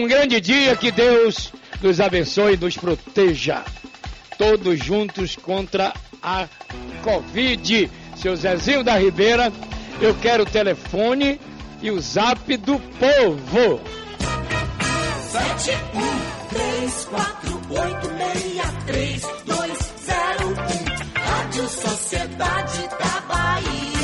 um grande dia, que Deus nos abençoe e nos proteja. Todos juntos contra a Covid. Seu Zezinho da Ribeira, eu quero o telefone e o zap do povo. Sete um três quatro oito meia três dois zero um Rádio Sociedade da Bahia.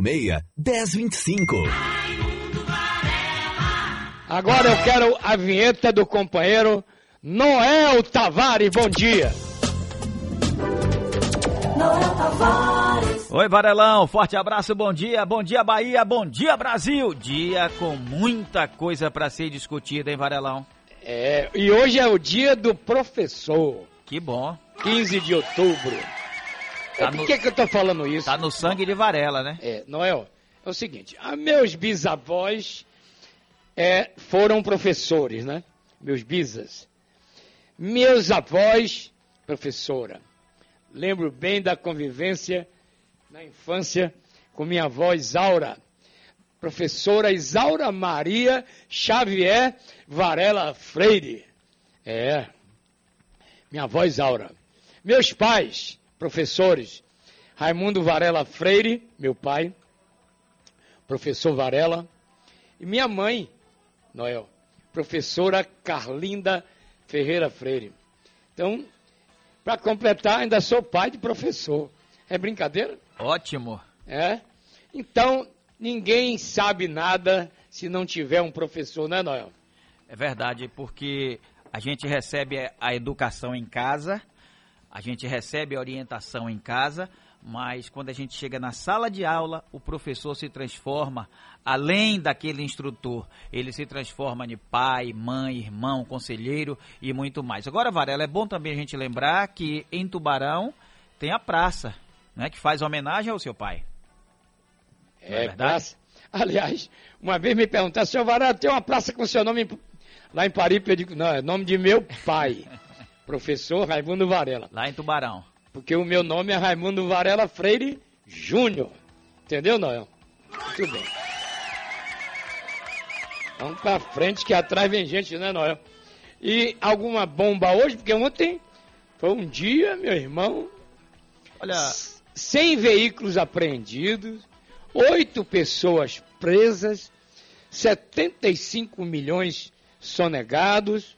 Meia dez vinte e cinco. Agora eu quero a vinheta do companheiro Noel Tavares. Bom dia. Noel Tavares. Oi, Varelão. Forte abraço, bom dia. Bom dia, Bahia. Bom dia, Brasil. Dia com muita coisa para ser discutida, hein, Varelão? É, e hoje é o dia do professor. Que bom. 15 de outubro. Tá é, Por que, que eu tô falando isso? Tá no sangue de Varela, né? É, Noel, é o seguinte, a meus bisavós é, foram professores, né? Meus bisas. Meus avós, professora. Lembro bem da convivência na infância com minha avó Isaura. Professora Isaura Maria Xavier Varela Freire. É, minha avó Isaura. Meus pais, professores, Raimundo Varela Freire, meu pai, professor Varela, e minha mãe, Noel, professora Carlinda Ferreira Freire. Então, para completar, ainda sou pai de professor. É brincadeira? Ótimo. É? Então, ninguém sabe nada se não tiver um professor, né, Noel? É verdade, porque a gente recebe a educação em casa, a gente recebe a orientação em casa, mas quando a gente chega na sala de aula, o professor se transforma, além daquele instrutor, ele se transforma em pai, mãe, irmão, conselheiro e muito mais. Agora, Varela, é bom também a gente lembrar que em Tubarão tem a praça, né, que faz homenagem ao seu pai. É, é praça. Aliás, uma vez me perguntaram, senhor Varela, tem uma praça com seu nome lá em Paripe? Eu digo, não, é nome de meu pai, professor Raimundo Varela. Lá em Tubarão. Porque o meu nome é Raimundo Varela Freire Júnior. Entendeu, Noel? Muito bem. Vamos pra frente que atrás vem gente, né, Noel? E alguma bomba hoje? Porque ontem foi um dia, meu irmão. Olha. 100 veículos apreendidos, 8 pessoas presas, 75 milhões sonegados,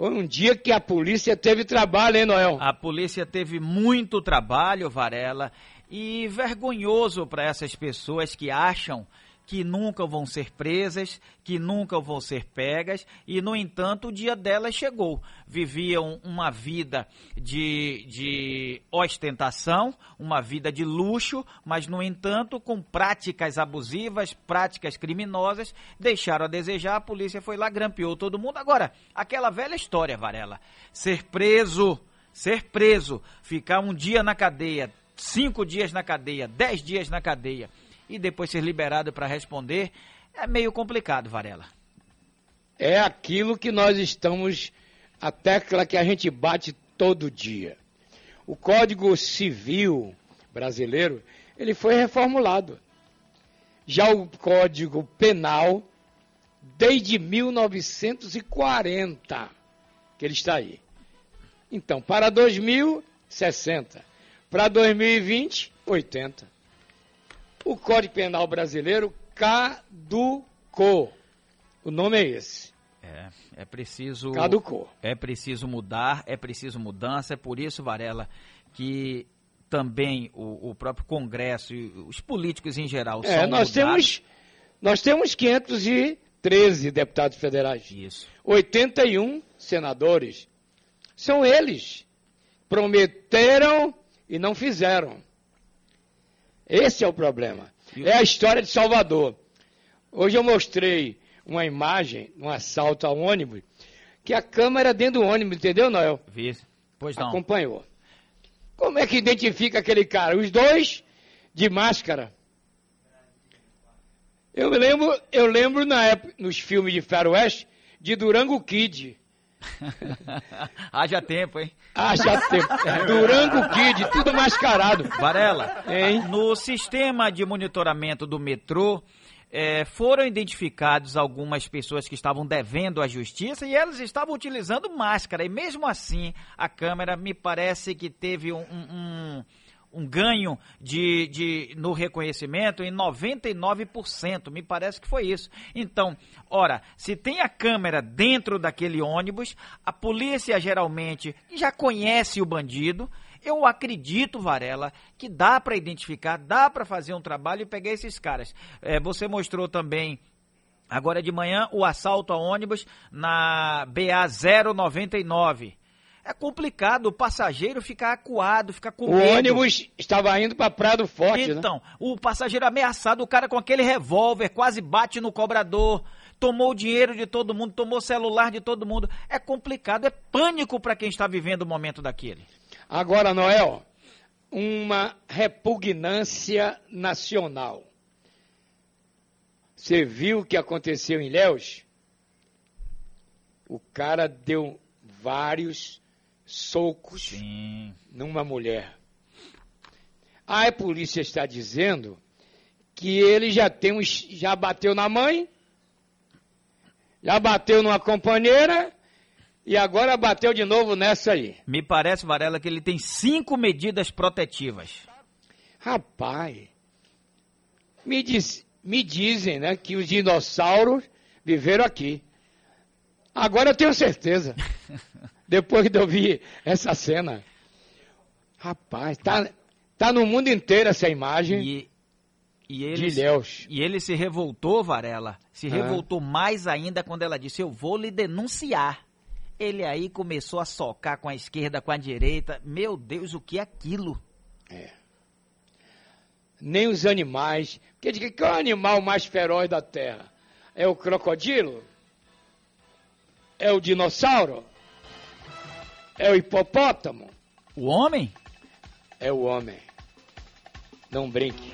foi um dia que a polícia teve trabalho, hein, Noel? A polícia teve muito trabalho, Varela, e vergonhoso para essas pessoas que acham que nunca vão ser presas, que nunca vão ser pegas, e no entanto o dia delas chegou. Viviam uma vida de, de ostentação, uma vida de luxo, mas no entanto com práticas abusivas, práticas criminosas, deixaram a desejar, a polícia foi lá, grampeou todo mundo. Agora, aquela velha história, Varela, ser preso, ser preso, ficar um dia na cadeia, cinco dias na cadeia, dez dias na cadeia e depois ser liberado para responder, é meio complicado, Varela. É aquilo que nós estamos, a tecla que a gente bate todo dia. O Código Civil brasileiro, ele foi reformulado. Já o Código Penal, desde 1940, que ele está aí. Então, para 2060. Para 2020, 80 o Código Penal brasileiro caducou. O nome é esse. É, é preciso. Caducou. É preciso mudar, é preciso mudança. É por isso, Varela, que também o, o próprio Congresso e os políticos em geral é, são nós mudados. temos Nós temos 513 deputados federais. Isso. 81 senadores. São eles. Prometeram e não fizeram. Esse é o problema. É a história de Salvador. Hoje eu mostrei uma imagem, um assalto ao ônibus, que a câmera dentro do ônibus, entendeu, Noel? Vi. Pois não. Acompanhou. Como é que identifica aquele cara? Os dois de máscara. Eu lembro, eu lembro na época, nos filmes de Faroeste, de Durango Kid. Haja tempo, hein? Haja tempo. Durango Kid, tudo mascarado. Varela, Hein? no sistema de monitoramento do metrô, eh, foram identificados algumas pessoas que estavam devendo à justiça e elas estavam utilizando máscara. E mesmo assim, a câmera me parece que teve um, um- um- ganho de, de- no reconhecimento em 99%. Me parece que foi isso. Então, ora, se tem a câmera dentro daquele ônibus, a polícia geralmente já conhece o bandido. Eu acredito, Varela, que dá para identificar, dá para fazer um trabalho e pegar esses caras. É, você mostrou também Agora de manhã, o assalto a ônibus na BA 099. É complicado o passageiro ficar acuado, ficar com O medo. ônibus estava indo para Prado Forte, né? Então, o passageiro ameaçado, o cara com aquele revólver quase bate no cobrador, tomou o dinheiro de todo mundo, tomou o celular de todo mundo. É complicado, é pânico para quem está vivendo o momento daquele. Agora, Noel, uma repugnância nacional. Você viu o que aconteceu em Léus? O cara deu vários socos Sim. numa mulher. A polícia está dizendo que ele já tem um, já bateu na mãe, já bateu numa companheira e agora bateu de novo nessa aí. Me parece, Varela, que ele tem cinco medidas protetivas. Rapaz, me, diz, me dizem né, que os dinossauros viveram aqui. Agora eu tenho certeza. Depois de eu ver essa cena. Rapaz, tá, tá no mundo inteiro essa imagem E, e ele, de Ilhéus. e ele se revoltou, Varela. Se Ah. revoltou mais ainda quando ela disse: Eu vou lhe denunciar. Ele aí começou a socar com a esquerda, com a direita. Meu Deus, o que é aquilo? Nem os animais. Porque diz que é o animal mais feroz da Terra? É o crocodilo? É o dinossauro? É o hipopótamo? O homem? é o homem. Não brinque.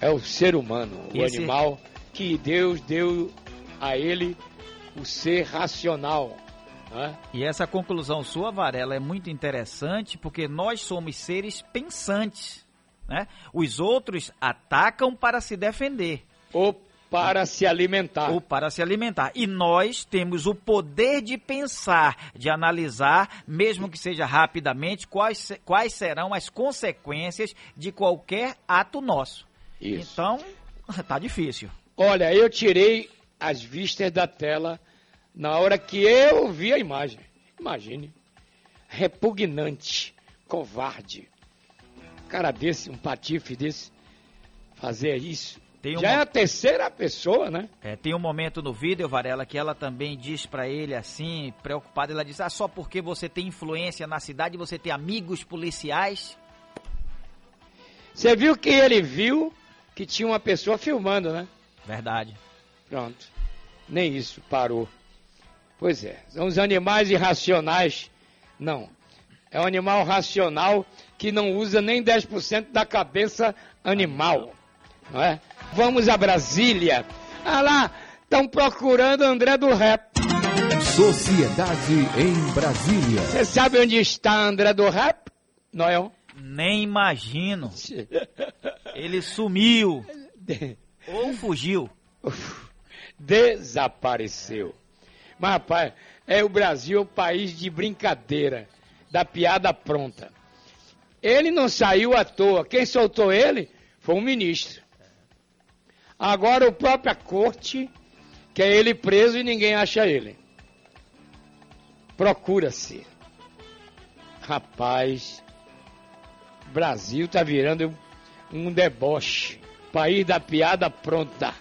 É o ser humano, o Esse- animal que Deus deu a ele o ser racional. né? E essa conclusão sua, Varela, é muito interessante porque nós somos seres pensantes. Né? Os outros atacam para se defender. Ou para se alimentar. ou para se alimentar. E nós temos o poder de pensar, de analisar, mesmo que seja rapidamente, quais, quais serão as consequências de qualquer ato nosso. Isso. Então, tá difícil. Olha, eu tirei as vistas da tela na hora que eu vi a imagem. Imagine. Repugnante, covarde. Cara desse, um patife desse, fazer isso. Tem Já é a terceira pessoa, né? É, tem um momento no vídeo, Varela, que ela também diz pra ele assim, preocupada, ela diz: "Ah, só porque você tem influência na cidade, você tem amigos policiais?" Você viu que ele viu que tinha uma pessoa filmando, né? Verdade. Pronto. Nem isso parou. Pois é, são os animais irracionais. Não. É um animal racional que não usa nem 10% da cabeça animal. Não é? Vamos a Brasília. Ah lá, estão procurando André do Rap. Sociedade em Brasília. Você sabe onde está André do Rap? Noel? Nem imagino. Ele sumiu ou fugiu. Desapareceu. Mas, rapaz, é o Brasil o país de brincadeira, da piada pronta. Ele não saiu à toa. Quem soltou ele foi o ministro. Agora o própria corte quer ele preso e ninguém acha ele. Procura-se. Rapaz, Brasil tá virando um deboche. País da piada pronta.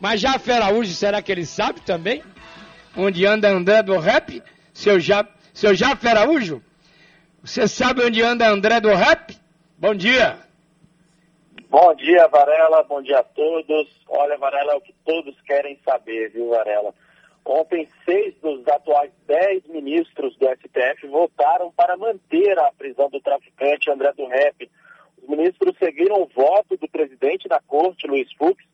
Mas já Araújo, será que ele sabe também? Onde anda André do Rap? Seu, ja, seu Jafé Araújo? Você sabe onde anda André do Rap? Bom dia. Bom dia, Varela. Bom dia a todos. Olha, Varela, é o que todos querem saber, viu, Varela? Ontem, seis dos atuais dez ministros do STF votaram para manter a prisão do traficante André do Rep. Os ministros seguiram o voto do presidente da corte, Luiz Fux,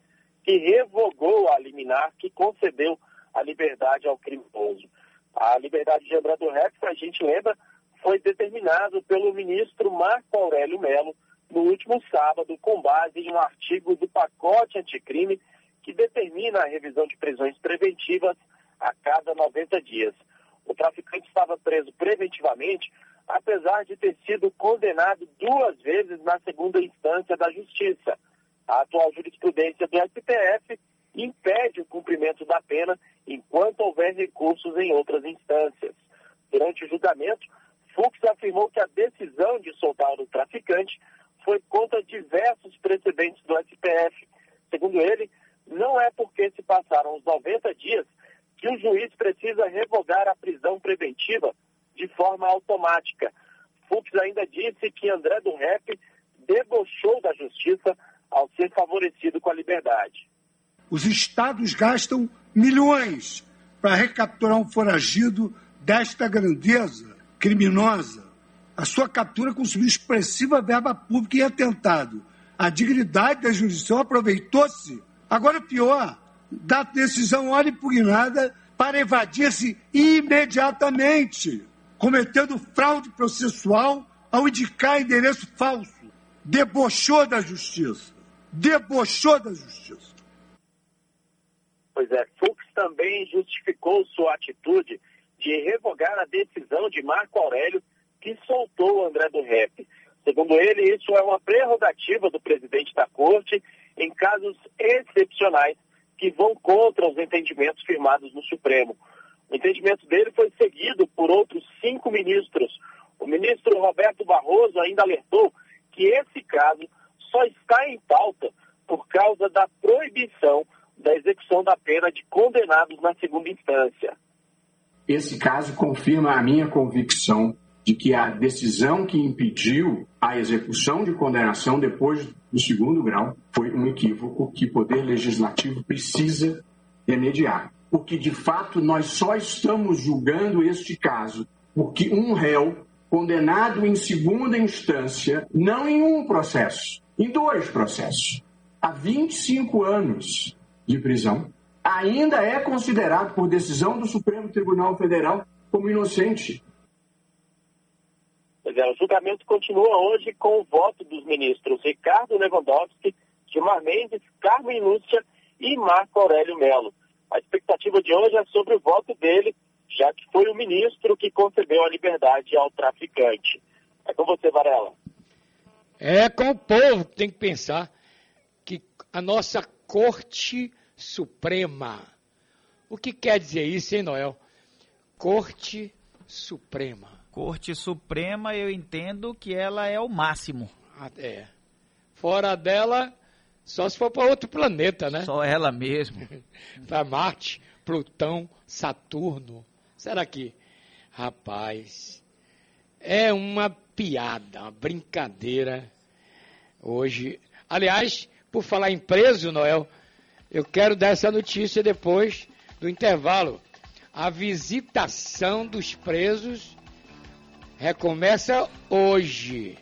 que revogou a liminar que concedeu a liberdade ao criminoso. A liberdade de André do Rep, a gente lembra, foi determinado pelo ministro Marco Aurélio Melo no último sábado, com base em um artigo do pacote anticrime que determina a revisão de prisões preventivas a cada 90 dias. O traficante estava preso preventivamente, apesar de ter sido condenado duas vezes na segunda instância da Justiça. A atual jurisprudência do STF impede o cumprimento da pena enquanto houver recursos em outras instâncias. Durante o julgamento, Fux afirmou que a decisão de soltar o traficante foi contra diversos precedentes do STF. Segundo ele, não é porque se passaram os 90 dias que o juiz precisa revogar a prisão preventiva de forma automática. Fux ainda disse que André do Rep debochou da justiça ao ser favorecido com a liberdade. Os estados gastam milhões para recapturar um foragido desta grandeza criminosa. A sua captura consumiu expressiva verba pública e atentado. A dignidade da jurisdição aproveitou-se. Agora, pior, da decisão hora impugnada para evadir-se imediatamente, cometendo fraude processual ao indicar endereço falso. Debochou da justiça. Debochou da justiça. Pois é, Fux também justificou sua atitude de revogar a decisão de Marco Aurélio que soltou André do Rep. Segundo ele, isso é uma prerrogativa do presidente da corte em casos excepcionais que vão contra os entendimentos firmados no Supremo. O entendimento dele foi seguido por outros cinco ministros. O ministro Roberto Barroso ainda alertou que esse caso só está em pauta por causa da proibição da execução da pena de condenados na segunda instância. Esse caso confirma a minha convicção de que a decisão que impediu a execução de condenação depois do segundo grau foi um equívoco que o Poder Legislativo precisa remediar. Porque, de fato, nós só estamos julgando este caso porque um réu condenado em segunda instância, não em um processo, em dois processos, há 25 anos de prisão, ainda é considerado por decisão do Supremo Tribunal Federal como inocente. O julgamento continua hoje com o voto dos ministros Ricardo Lewandowski, Gilmar Mendes, Carmen Lúcia e Marco Aurélio Melo. A expectativa de hoje é sobre o voto dele, já que foi o ministro que concedeu a liberdade ao traficante. É com você, Varela. É com o povo que tem que pensar que a nossa Corte Suprema. O que quer dizer isso, hein, Noel? Corte Suprema. Corte Suprema, eu entendo que ela é o máximo. Ah, é. Fora dela, só se for para outro planeta, né? Só ela mesmo. para Marte, Plutão, Saturno. Será que? Rapaz, é uma piada, uma brincadeira hoje. Aliás, por falar em preso, Noel, eu quero dar essa notícia depois do intervalo. A visitação dos presos recomeça hoje,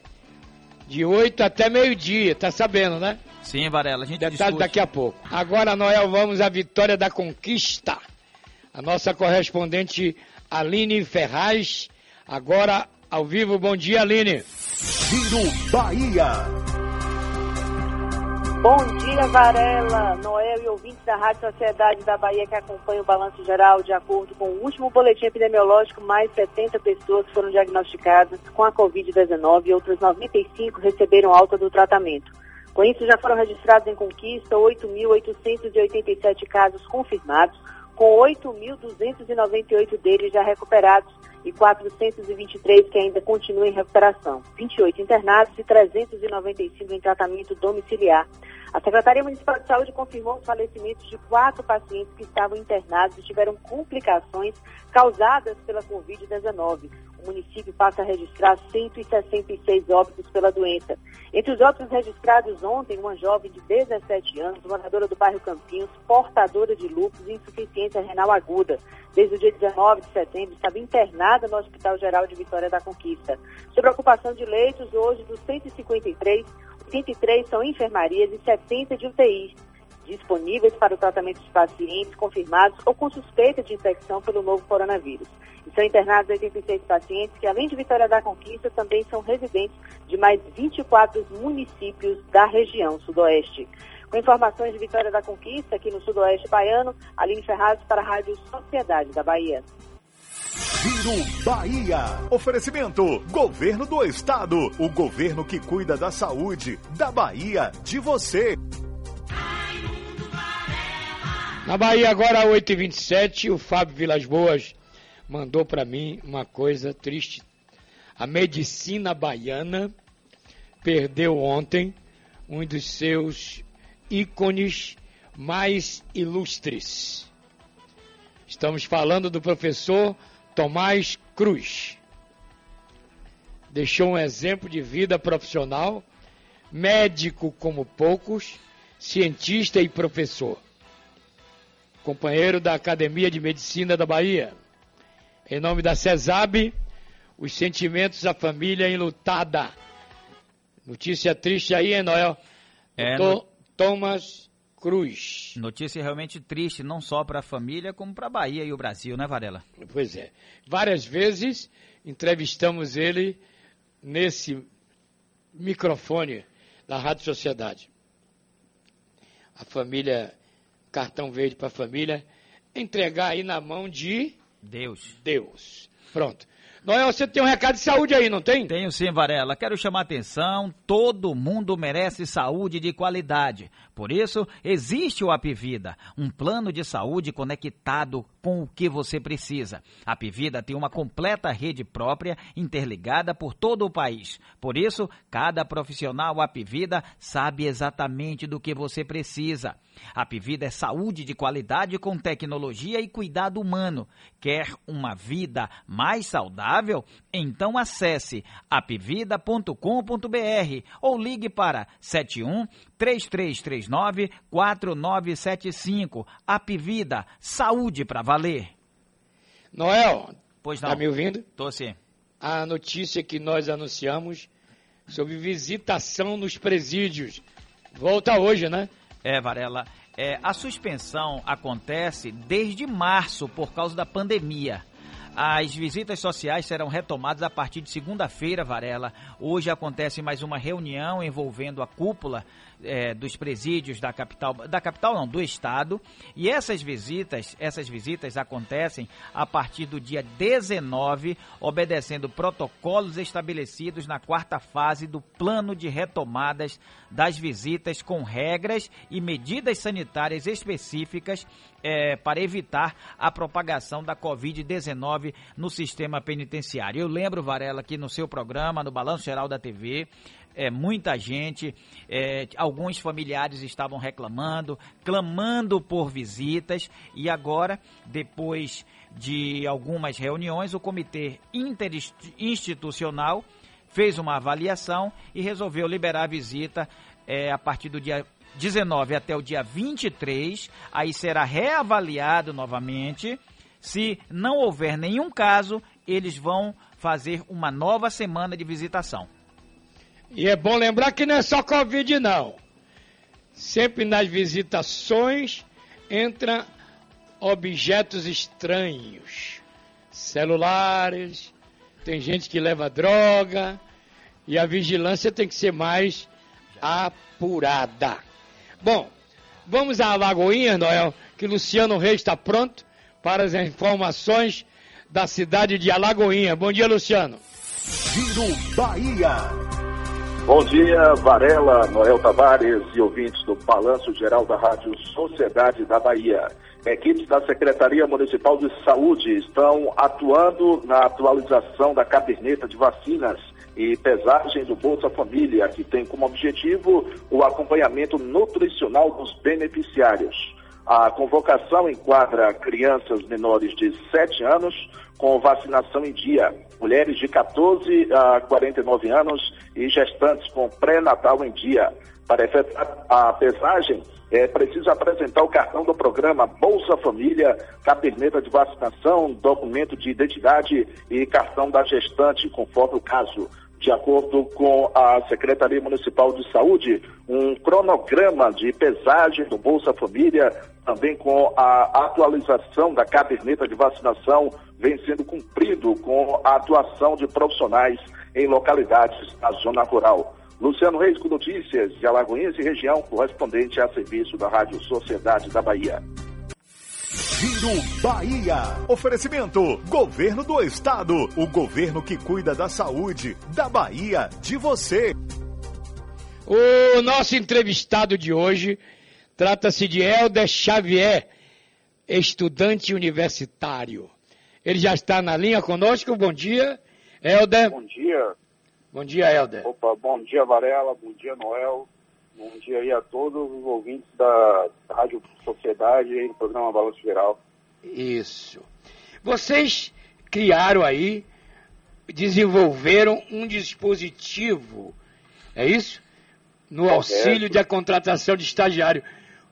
de 8 até meio-dia, tá sabendo, né? Sim, Varela, a gente Detalhe discute. daqui a pouco. Agora, Noel, vamos à vitória da conquista. A nossa correspondente Aline Ferraz, agora ao vivo. Bom dia, Aline. Giro Bahia. Bom dia, Varela, Noel e ouvintes da Rádio Sociedade da Bahia que acompanham o balanço geral. De acordo com o último boletim epidemiológico, mais 70 pessoas foram diagnosticadas com a Covid-19 e outras 95 receberam alta do tratamento. Com isso, já foram registrados em Conquista 8.887 casos confirmados, com 8.298 deles já recuperados e 423 que ainda continuam em recuperação, 28 internados e 395 em tratamento domiciliar. A Secretaria Municipal de Saúde confirmou os falecimentos de quatro pacientes que estavam internados e tiveram complicações causadas pela Covid-19. O município passa a registrar 166 óbitos pela doença. Entre os óbitos registrados ontem, uma jovem de 17 anos, moradora do bairro Campinhos, portadora de lúpus e insuficiência renal aguda. Desde o dia 19 de setembro, estava internada no Hospital Geral de Vitória da Conquista. Sobre a ocupação de leitos, hoje dos 153, 83 são enfermarias e 70 de UTIs. Disponíveis para o tratamento de pacientes confirmados ou com suspeita de infecção pelo novo coronavírus. E são internados 86 pacientes que, além de Vitória da Conquista, também são residentes de mais 24 municípios da região sudoeste. Com informações de Vitória da Conquista, aqui no sudoeste baiano, Aline Ferraz para a Rádio Sociedade da Bahia. Giro Bahia. Oferecimento: Governo do Estado. O governo que cuida da saúde da Bahia, de você. Na Bahia, agora 8h27, o Fábio Vilas Boas mandou para mim uma coisa triste. A medicina baiana perdeu ontem um dos seus ícones mais ilustres. Estamos falando do professor Tomás Cruz. Deixou um exemplo de vida profissional, médico como poucos, cientista e professor. Companheiro da Academia de Medicina da Bahia. Em nome da CESAB, os sentimentos da família enlutada. Notícia triste aí, hein, Noel? É, Doutor no... Thomas Cruz. Notícia realmente triste, não só para a família, como para a Bahia e o Brasil, né, Varela? Pois é. Várias vezes entrevistamos ele nesse microfone da Rádio Sociedade. A família, cartão verde para a família, entregar aí na mão de Deus. Deus. Pronto. Noel, você tem um recado de saúde aí, não tem? Tenho sim, Varela. Quero chamar a atenção. Todo mundo merece saúde de qualidade. Por isso, existe o Apivida, um plano de saúde conectado com o que você precisa. A Apivida tem uma completa rede própria, interligada por todo o país. Por isso, cada profissional Apivida sabe exatamente do que você precisa. A Apivida é saúde de qualidade com tecnologia e cuidado humano. Quer uma vida mais saudável? Então acesse apvida.com.br ou ligue para 71 3339 4975. Apivida, saúde para valer. Noel, pois não. Tá me ouvindo? Tô sim. A notícia que nós anunciamos sobre visitação nos presídios volta hoje, né? É, Varela. É, a suspensão acontece desde março por causa da pandemia. As visitas sociais serão retomadas a partir de segunda-feira, Varela. Hoje acontece mais uma reunião envolvendo a cúpula é, dos presídios da capital, da capital não, do estado. E essas visitas, essas visitas acontecem a partir do dia 19, obedecendo protocolos estabelecidos na quarta fase do plano de retomadas das visitas com regras e medidas sanitárias específicas é, para evitar a propagação da Covid-19 no sistema penitenciário. Eu lembro, Varela, que no seu programa, no Balanço Geral da TV, é, muita gente, é, alguns familiares estavam reclamando, clamando por visitas e agora, depois de algumas reuniões, o Comitê Interinstitucional fez uma avaliação e resolveu liberar a visita é, a partir do dia 19 até o dia 23, aí será reavaliado novamente. Se não houver nenhum caso, eles vão fazer uma nova semana de visitação. E é bom lembrar que não é só Covid, não. Sempre nas visitações entra objetos estranhos, celulares, tem gente que leva droga e a vigilância tem que ser mais apurada. Bom, vamos à Lagoinha, Noel, que Luciano Reis está pronto para as informações da cidade de Alagoinha. Bom dia, Luciano. Giro Bahia. Bom dia, Varela, Noel Tavares e ouvintes do Balanço Geral da Rádio Sociedade da Bahia. Equipes da Secretaria Municipal de Saúde estão atuando na atualização da caderneta de vacinas e pesagem do Bolsa Família, que tem como objetivo o acompanhamento nutricional dos beneficiários. A convocação enquadra crianças menores de 7 anos com vacinação em dia, mulheres de 14 a 49 anos e gestantes com pré-natal em dia. Para efetuar a pesagem, é preciso apresentar o cartão do programa Bolsa Família, caderneta de vacinação, documento de identidade e cartão da gestante, conforme o caso. De acordo com a Secretaria Municipal de Saúde, um cronograma de pesagem do Bolsa Família, também com a atualização da caderneta de vacinação, vem sendo cumprido com a atuação de profissionais em localidades da zona rural. Luciano Reis com notícias de Alagoinhas e região, correspondente a serviço da Rádio Sociedade da Bahia. Giro Bahia. Oferecimento: Governo do Estado. O governo que cuida da saúde da Bahia, de você. O nosso entrevistado de hoje trata-se de Helder Xavier, estudante universitário. Ele já está na linha conosco. Bom dia, Helder. Bom dia. Bom dia, Helder. Opa, bom dia, Varela. Bom dia, Noel. Bom dia aí a todos os ouvintes da Rádio Sociedade e do programa Balanço Geral. Isso. Vocês criaram aí, desenvolveram um dispositivo, é isso? No auxílio da contratação de estagiário.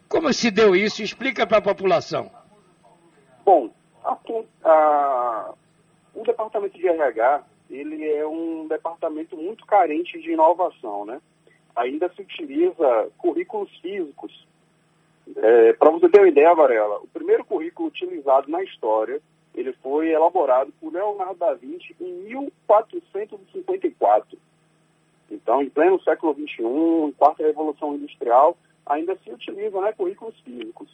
Como se deu isso? Explica para a população. Bom, aqui, a, o departamento de RH ele é um departamento muito carente de inovação, né? Ainda se utiliza currículos físicos. É, Para você ter uma ideia, Varela, o primeiro currículo utilizado na história, ele foi elaborado por Leonardo da Vinci em 1454. Então, em pleno século XXI, quarta revolução industrial, ainda se utilizam né, currículos físicos.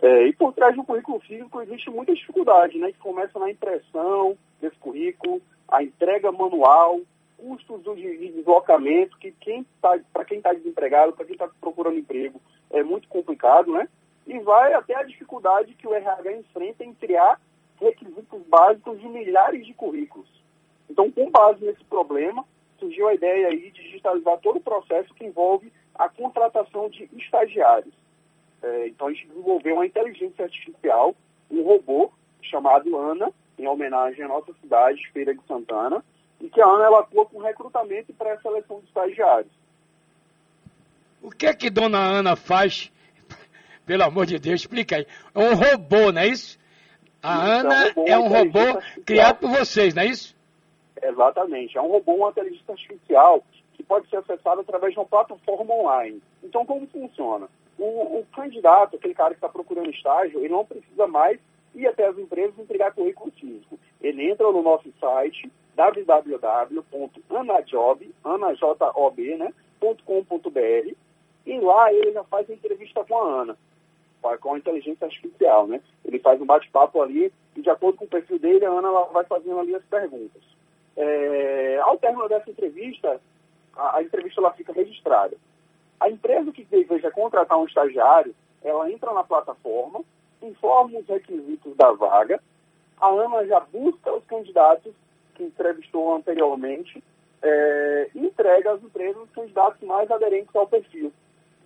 É, e por trás do currículo físico existe muita dificuldade, né, que começa na impressão desse currículo, a entrega manual, custos de deslocamento, que quem tá, para quem está desempregado, para quem está procurando emprego, é muito complicado, né? E vai até a dificuldade que o RH enfrenta em criar requisitos básicos de milhares de currículos. Então, com base nesse problema, surgiu a ideia aí de digitalizar todo o processo que envolve a contratação de estagiários. É, então, a gente desenvolveu uma inteligência artificial, um robô chamado Ana, em homenagem à nossa cidade, Feira de Santana, e que a Ana ela atua com recrutamento e pré-seleção de estagiários. O que é que Dona Ana faz? Pelo amor de Deus, explica aí. É um robô, não é isso? A isso, Ana é um robô, é um robô criado por vocês, não é isso? Exatamente. É um robô, uma inteligência artificial que pode ser acessado através de uma plataforma online. Então, como funciona? O, o candidato, aquele cara que está procurando estágio, ele não precisa mais ir até as empresas entregar currículo físico. Ele entra no nosso site www.anajob, anajob, né, e lá ele já faz entrevista com a Ana, com a inteligência artificial, né? Ele faz um bate-papo ali e de acordo com o perfil dele, a Ana vai fazendo ali as perguntas. É, ao término dessa entrevista, a, a entrevista ela fica registrada. A empresa que deseja contratar um estagiário, ela entra na plataforma, informa os requisitos da vaga, a AMA já busca os candidatos que entrevistou anteriormente é, entrega às empresas os candidatos mais aderentes ao perfil.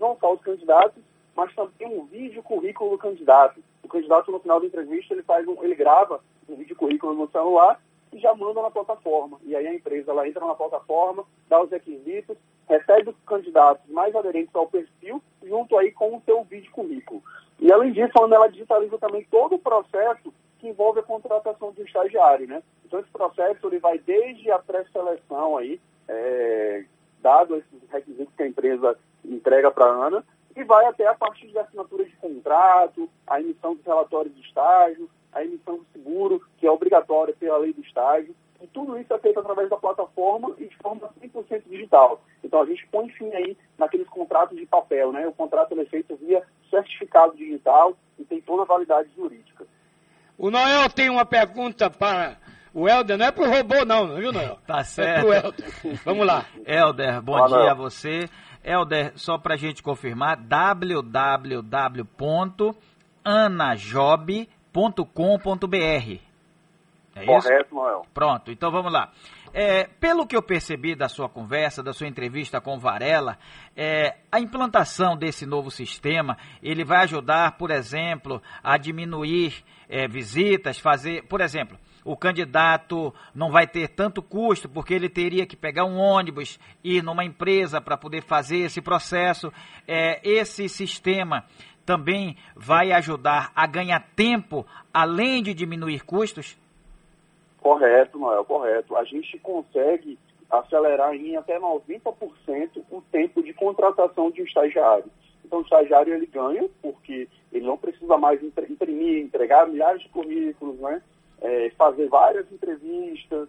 Não só os candidatos, mas também um vídeo currículo do candidato. O candidato, no final da entrevista, ele, faz um, ele grava um vídeo currículo no celular e já manda na plataforma. E aí a empresa ela entra na plataforma, dá os requisitos, recebe os candidatos mais aderentes ao perfil, junto aí com o seu vídeo currículo. E além disso, ela digitaliza também todo o processo que envolve a contratação um estagiário, né? Então esse processo ele vai desde a pré-seleção aí, é, dado esses requisitos que a empresa entrega para a ANA, e vai até a partir de assinatura de contrato, a emissão dos relatórios de estágio, a emissão do seguro, que é obrigatória pela lei do estágio. E tudo isso é feito através da plataforma e de forma 100% digital. Então a gente põe fim aí naqueles contratos de papel, né? O contrato é feito via certificado digital e tem toda a validade jurídica. O Noel tem uma pergunta para o Helder, não é para o robô não, viu Noel? tá certo. É para o Helder. Vamos lá. Helder, bom Olá, dia Noel. a você. Helder, só para a gente confirmar, www.anajob.com.br é Correto, isso? Noel. Pronto, então vamos lá. É, pelo que eu percebi da sua conversa, da sua entrevista com Varela, é, a implantação desse novo sistema, ele vai ajudar, por exemplo, a diminuir é, visitas, fazer, por exemplo, o candidato não vai ter tanto custo, porque ele teria que pegar um ônibus, ir numa empresa para poder fazer esse processo. É, esse sistema também vai ajudar a ganhar tempo, além de diminuir custos? Correto, Noel, correto. A gente consegue acelerar em até 90% o tempo de contratação de um estagiário. Então, o estagiário ele ganha, porque ele não precisa mais imprimir, entregar milhares de currículos, né? É, fazer várias entrevistas.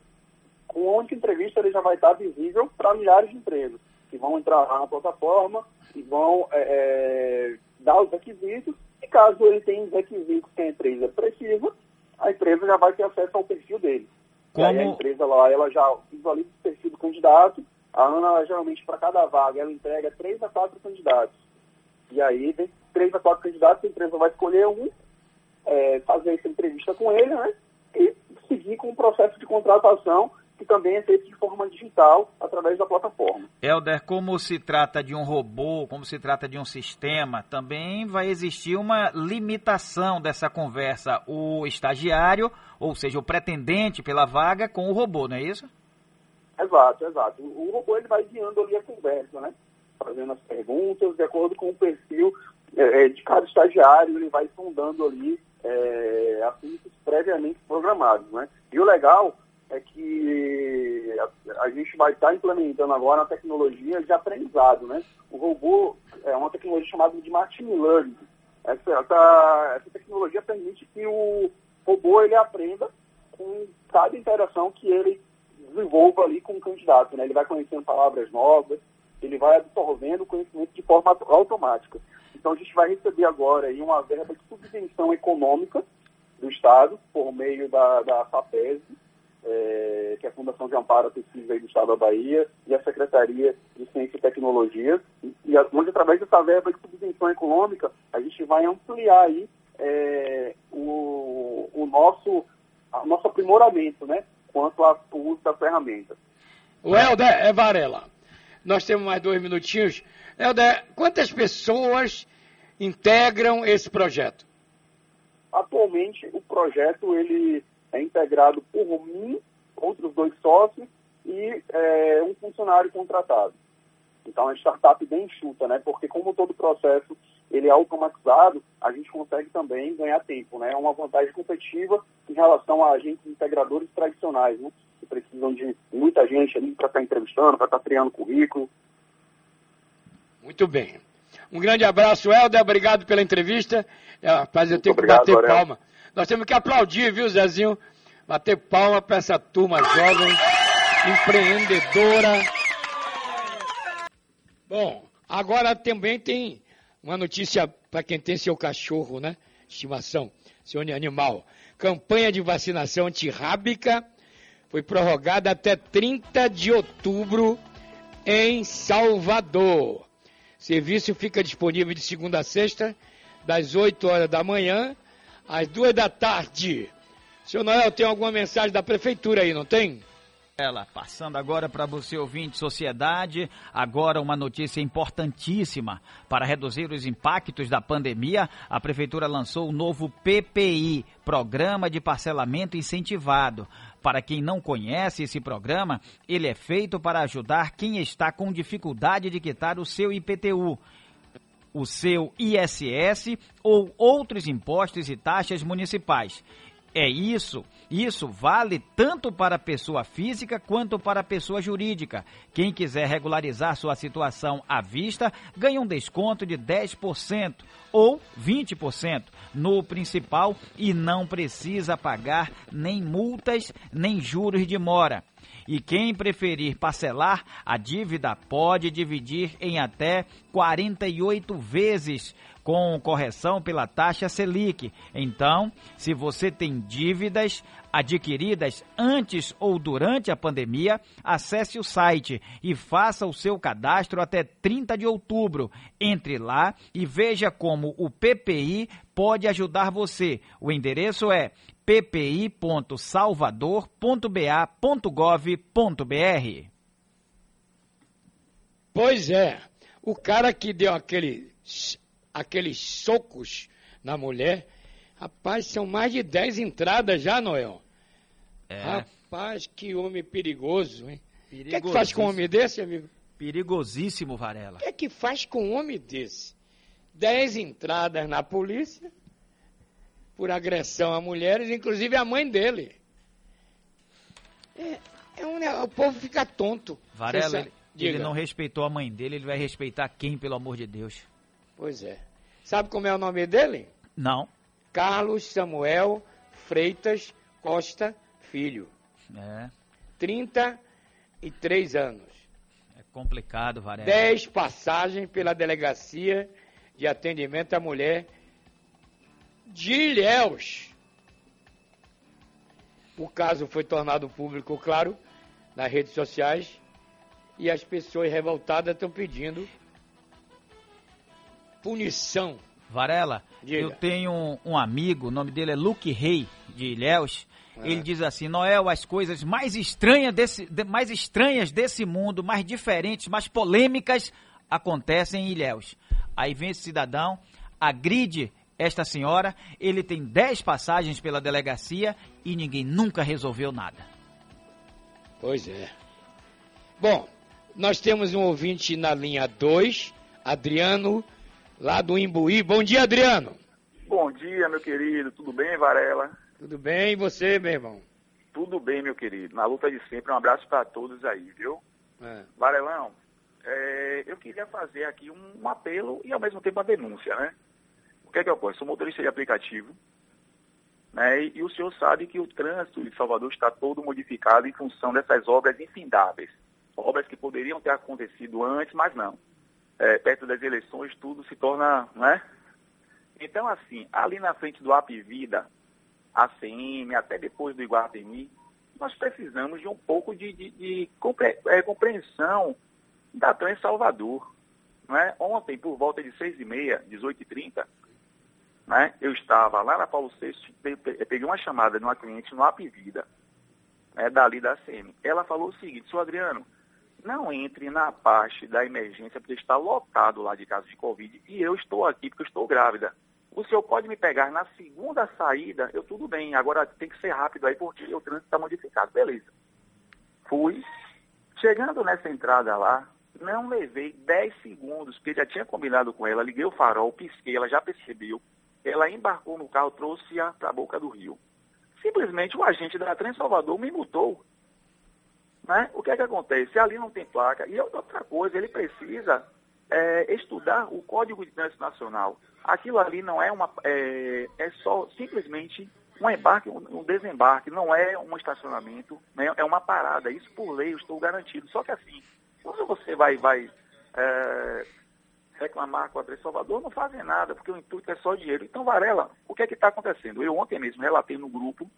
Com uma única entrevista, ele já vai estar visível para milhares de empresas que vão entrar lá na plataforma e vão é, é, dar os requisitos. E caso ele tenha os requisitos que a empresa precisa, a empresa já vai ter acesso ao perfil dele. Como... E aí a empresa lá, ela já visualiza o perfil do candidato. A Ana, ela, geralmente, para cada vaga, ela entrega três a quatro candidatos. E aí, de três a quatro candidatos, a empresa vai escolher um, é, fazer essa entrevista com ele, né? E seguir com o processo de contratação que também é feito de forma digital através da plataforma. Helder, como se trata de um robô, como se trata de um sistema, também vai existir uma limitação dessa conversa. O estagiário, ou seja, o pretendente pela vaga com o robô, não é isso? Exato, exato. O robô ele vai guiando ali a conversa, né? Fazendo as perguntas de acordo com o perfil é, é de cada estagiário, ele vai sondando ali é, assuntos previamente programados, né? E o legal é que a, a gente vai estar tá implementando agora a tecnologia de aprendizado, né? O robô é uma tecnologia chamada de machine learning. Essa, essa, essa tecnologia permite que o robô ele aprenda com cada interação que ele desenvolva ali com o candidato, né? Ele vai conhecendo palavras novas, ele vai absorvendo conhecimento de forma automática. Então a gente vai receber agora aí uma verba de subvenção econômica do Estado por meio da, da FAPESB, é, que é a Fundação de Amparo à Pesquisa do Estado da Bahia e a Secretaria de Ciência e Tecnologia, e, e onde através dessa verba de subvenção econômica a gente vai ampliar aí é, o, o, nosso, o nosso aprimoramento, né, quanto ao uso da ferramenta. O Helder, é Varela. Nós temos mais dois minutinhos. Helder, quantas pessoas integram esse projeto? Atualmente, o projeto ele é integrado por mim, outros dois sócios e é, um funcionário contratado. Então, é uma startup bem enxuta, né? Porque como todo processo ele é automatizado, a gente consegue também ganhar tempo, né? É uma vantagem competitiva em relação a agentes integradores tradicionais, né? Que precisam de muita gente ali para estar tá entrevistando, para estar tá criando currículo. Muito bem. Um grande abraço, Helder. Obrigado pela entrevista. É, rapaz, eu tenho que bater palma. Nós temos que aplaudir, viu, Zezinho? Bater palma para essa turma jovem, empreendedora. Bom, agora também tem uma notícia para quem tem seu cachorro, né? Estimação, seu animal. Campanha de vacinação antirrábica foi prorrogada até 30 de outubro em Salvador. Serviço fica disponível de segunda a sexta, das 8 horas da manhã às duas da tarde. Senhor Noel, tem alguma mensagem da prefeitura aí, não tem? Ela, passando agora para você ouvinte sociedade, agora uma notícia importantíssima. Para reduzir os impactos da pandemia, a prefeitura lançou o novo PPI, Programa de Parcelamento Incentivado. Para quem não conhece esse programa, ele é feito para ajudar quem está com dificuldade de quitar o seu IPTU o seu ISS ou outros impostos e taxas municipais. É isso, isso vale tanto para a pessoa física quanto para a pessoa jurídica. Quem quiser regularizar sua situação à vista ganha um desconto de 10% ou 20% no principal e não precisa pagar nem multas nem juros de mora. E quem preferir parcelar a dívida pode dividir em até 48 vezes com correção pela taxa Selic. Então, se você tem dívidas adquiridas antes ou durante a pandemia, acesse o site e faça o seu cadastro até 30 de outubro. Entre lá e veja como o PPI pode ajudar você. O endereço é ppi.salvador.ba.gov.br. Pois é, o cara que deu aquele, aqueles socos na mulher, rapaz, são mais de 10 entradas já, Noel. É. Rapaz, que homem perigoso, hein? O que é que faz com um homem desse, amigo? Perigosíssimo, Varela. O que é que faz com um homem desse? 10 entradas na polícia, por agressão a mulheres, inclusive a mãe dele. É, é um, o povo fica tonto. Varela, ele, ele não respeitou a mãe dele, ele vai respeitar quem, pelo amor de Deus? Pois é. Sabe como é o nome dele? Não. Carlos Samuel Freitas Costa Filho. É. 33 anos. É complicado, Varela. 10 passagens pela delegacia de atendimento à mulher de Ilhéus. O caso foi tornado público, claro, nas redes sociais e as pessoas revoltadas estão pedindo punição. Varela, Diga. eu tenho um, um, amigo, o nome dele é Luke Rei, de Ilhéus. É. Ele diz assim: Noel, as coisas mais estranhas, desse, de, mais estranhas desse mundo, mais diferentes, mais polêmicas, acontecem em Ilhéus. Aí vem esse cidadão, agride esta senhora, ele tem 10 passagens pela delegacia e ninguém nunca resolveu nada. Pois é. Bom, nós temos um ouvinte na linha 2, Adriano, lá do Imbuí. Bom dia, Adriano. Bom dia, meu querido. Tudo bem, Varela? Tudo bem, e você, meu irmão? Tudo bem, meu querido. Na luta de sempre, um abraço para todos aí, viu? É. Varelão, é, eu queria fazer aqui um, um, apelo e ao mesmo tempo uma denúncia, né? O que é que posso? Sou motorista de aplicativo, né? E, e, o senhor sabe que o trânsito de Salvador está todo modificado em função dessas obras infindáveis. Obras que poderiam ter acontecido antes, mas não. É, perto das eleições tudo se torna, né? Então, assim, ali na frente do Apivida, ACM, até depois do Iguatemi, nós precisamos de um pouco de, de, de compre, é, compreensão da Trans Salvador. Né? Ontem, por volta de 6h30, 18h30, né, eu estava lá na Paulo VI, peguei uma chamada de uma cliente no Apivida, né, dali da ACM. Ela falou o seguinte, senhor Adriano, não entre na parte da emergência porque está lotado lá de casos de Covid e eu estou aqui porque estou grávida. O senhor pode me pegar na segunda saída, eu tudo bem, agora tem que ser rápido aí porque o trânsito está modificado. Beleza. Fui. Chegando nessa entrada lá, não levei 10 segundos, porque já tinha combinado com ela, liguei o farol, pisquei, ela já percebeu. Ela embarcou no carro, trouxe-a para a boca do rio. Simplesmente o agente da Trans Salvador me multou. Né? O que é que acontece? Ali não tem placa. E outra coisa, ele precisa é, estudar o Código de Trânsito Nacional. Aquilo ali não é uma. É, é só simplesmente um embarque, um desembarque, não é um estacionamento, né? é uma parada. Isso por lei eu estou garantido. Só que assim, quando você vai, vai é, reclamar com a Três Salvador, não fazem nada, porque o intuito é só dinheiro. Então, Varela, o que é que está acontecendo? Eu ontem mesmo relatei no grupo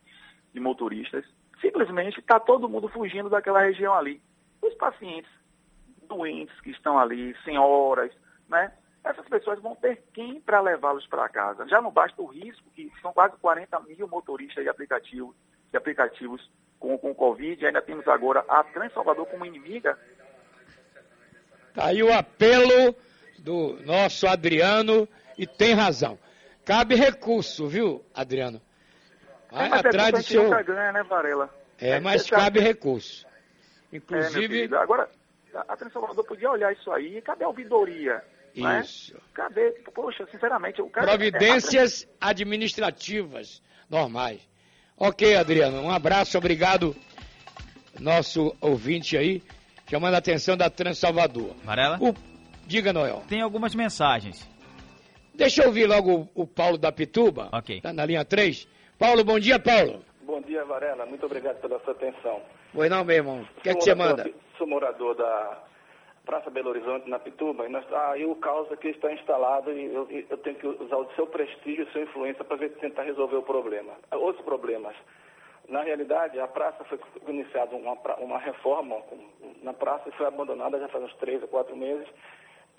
de motoristas, simplesmente está todo mundo fugindo daquela região ali. Os pacientes doentes que estão ali, senhoras, né? Essas pessoas vão ter quem para levá-los para casa. Já não basta o risco, que são quase 40 mil motoristas de aplicativos, de aplicativos com, com Covid, ainda temos agora a Trans Salvador como inimiga. Tá aí o apelo do nosso Adriano e tem razão. Cabe recurso, viu, Adriano? Vai é, atrás do seu. Ganha, né, Varela? É, mas cabe recurso. Inclusive. É, Agora, a Trans Salvador podia olhar isso aí. Cadê a ouvidoria? Né? Isso. Né? Cadê? Poxa, sinceramente, o cara. Providências é... administrativas normais. Ok, Adriano, um abraço, obrigado, nosso ouvinte aí, chamando a atenção da Trans Salvador. Varela? O... Diga, Noel. Tem algumas mensagens. Deixa eu ouvir logo o, o Paulo da Pituba. Ok. Tá na linha 3. Paulo, bom dia, Paulo. Bom dia, Varela. Muito obrigado pela sua atenção. Pois não, meu irmão. O que é que você manda? Sou morador da Praça Belo Horizonte, na Pituba, e nós, ah, e o caos aqui está instalado e eu, eu tenho que usar o seu prestígio, a sua influência para tentar resolver o problema. Outros problemas. Na realidade, a praça foi iniciada uma, uma reforma na praça e foi abandonada já faz uns três ou quatro meses.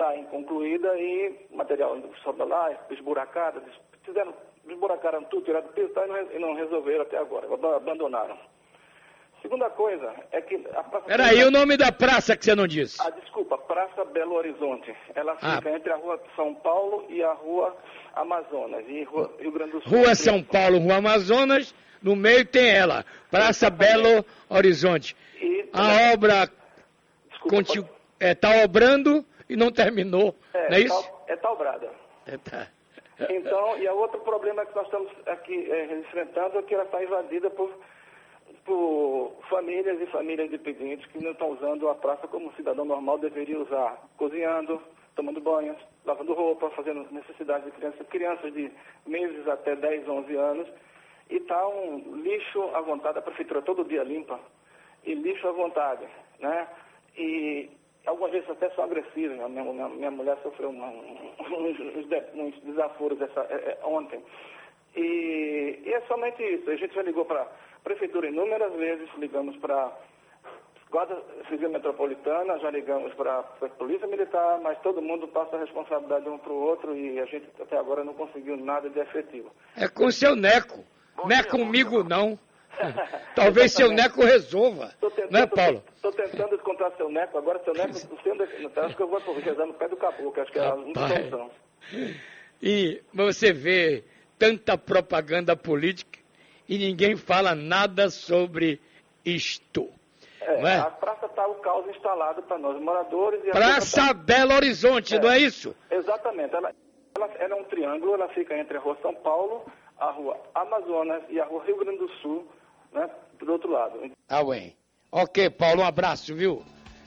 Está inconcluída e material sobra lá, esburacada, fizeram, esburacaram tudo, tiraram piso tá, e não resolveram até agora, abandonaram. Segunda coisa é que a praça. Peraí, o nome da praça que você não disse? Ah, desculpa, Praça Belo Horizonte. Ela ah. fica ah. entre a Rua São Paulo e a Rua Amazonas, em Rua, Rio Grande do Sul. Rua São Paulo, Rua Amazonas, no meio tem ela, Praça Belo Horizonte. E, a obra está é, tá obrando e não terminou, é, não é isso? Tá, é obrada. É, tá. Então, e o outro problema que nós estamos aqui é, enfrentando é que ela está invadida por por famílias e famílias dependentes que não estão usando a praça como um cidadão normal deveria usar, cozinhando, tomando banho, lavando roupa, fazendo necessidades de crianças, crianças de meses até 10, 11 anos, e está um lixo à vontade, a prefeitura todo dia limpa, e lixo à vontade, né? E algumas vezes até são agressivas, minha, minha, minha mulher sofreu um, uns, uns, desaforos essa, é, é, ontem. E, e, é somente isso, a gente já ligou para a prefeitura inúmeras vezes, ligamos para Guarda Civil Metropolitana, já ligamos para a Polícia Militar, mas todo mundo passa a responsabilidade um para o outro e a gente até agora não conseguiu nada de efetivo. É com o seu Neco. Bom não é comigo, não. Talvez seu Neco resolva. Tentando, não é, Paulo? Estou tentando encontrar seu Neco. Agora, seu Neco, acho que eu vou rezar no pé do caboclo. Acho que é a única solução. E você vê tanta propaganda política e ninguém fala nada sobre isto. É, é? A praça está o caos instalado para nós, moradores. E praça tá... Belo Horizonte, é, não é isso? Exatamente. Ela, ela, ela, é um triângulo, ela fica entre a rua São Paulo, a rua Amazonas e a rua Rio Grande do Sul, né, do outro lado. Ah, bem. Ok, Paulo, um abraço, viu?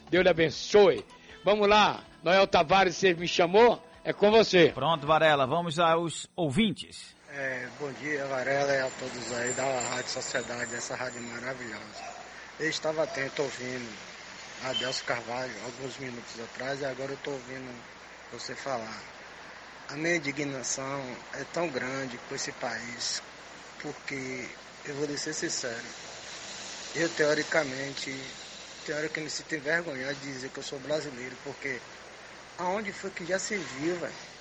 Deus lhe abençoe. Vamos lá, Noel Tavares, você me chamou? É com você. Pronto, Varela, vamos aos ouvintes. É, bom dia, Varela, e a todos aí da Rádio Sociedade, essa rádio maravilhosa. Eu estava atento ouvindo Adelso Carvalho alguns minutos atrás e agora eu estou ouvindo você falar. A minha indignação é tão grande com esse país, porque eu vou lhe ser sincero, eu teoricamente, teoricamente se tem vergonha de dizer que eu sou brasileiro, porque aonde foi que já se viu, velho?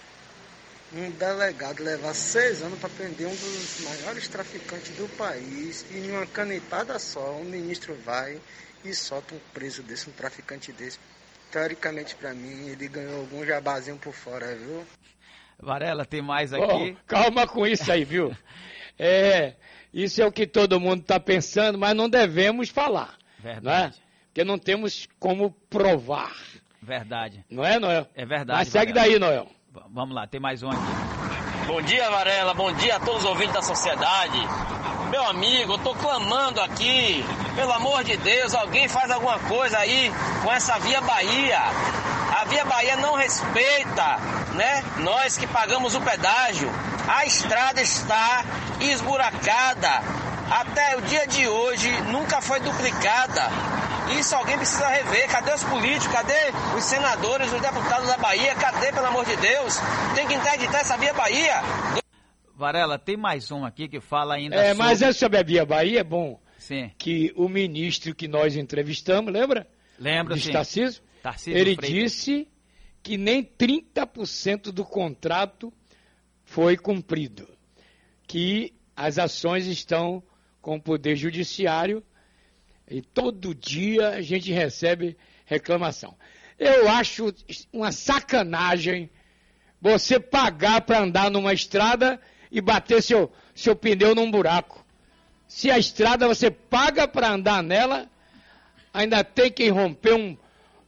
um delegado levar seis anos para prender um dos maiores traficantes do país e em uma canetada só um ministro vai e solta um preso desse, um traficante desse. Teoricamente para mim ele ganhou algum jabazinho por fora, viu? Varela, tem mais aqui. Oh, calma com isso aí, viu? É, isso é o que todo mundo está pensando, mas não devemos falar. Verdade. Não é? Porque não temos como provar. Verdade. Não é, Noel? É verdade. Mas segue Varela. daí, Noel. Vamos lá, tem mais um aqui. Bom dia, Varela. Bom dia a todos os ouvintes da sociedade. Meu amigo, eu tô clamando aqui. Pelo amor de Deus, alguém faz alguma coisa aí com essa Via Bahia. A Via Bahia não respeita, né? Nós que pagamos o pedágio. A estrada está esburacada. Até o dia de hoje nunca foi duplicada. Isso alguém precisa rever. Cadê os políticos? Cadê os senadores, os deputados da Bahia? Cadê, pelo amor de Deus? Tem que interditar essa Via Bahia. Varela, tem mais um aqui que fala ainda é, sobre... Mas é sobre a Via Bahia, é bom sim. que o ministro que nós entrevistamos, lembra? Lembra, sim. Tarcísio, Tarcísio ele Freitas. disse que nem 30% do contrato foi cumprido. Que as ações estão com o Poder Judiciário e todo dia a gente recebe reclamação. Eu acho uma sacanagem você pagar para andar numa estrada e bater seu, seu pneu num buraco. Se a estrada você paga para andar nela, ainda tem que romper um,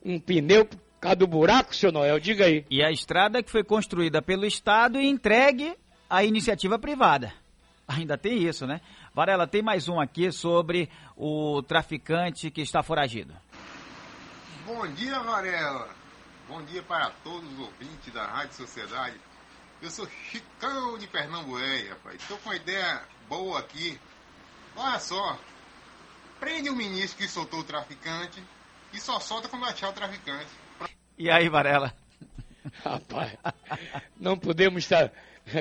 um pneu por causa do buraco, seu Noel? Diga aí. E a estrada que foi construída pelo Estado e entregue à iniciativa privada. Ainda tem isso, né? Varela, tem mais um aqui sobre o traficante que está foragido. Bom dia, Varela. Bom dia para todos os ouvintes da Rádio Sociedade. Eu sou Chicão de Pernambué, rapaz. Estou com uma ideia boa aqui. Olha só. Prende o ministro que soltou o traficante e só solta quando achar o traficante. E aí, Varela? Rapaz, não podemos estar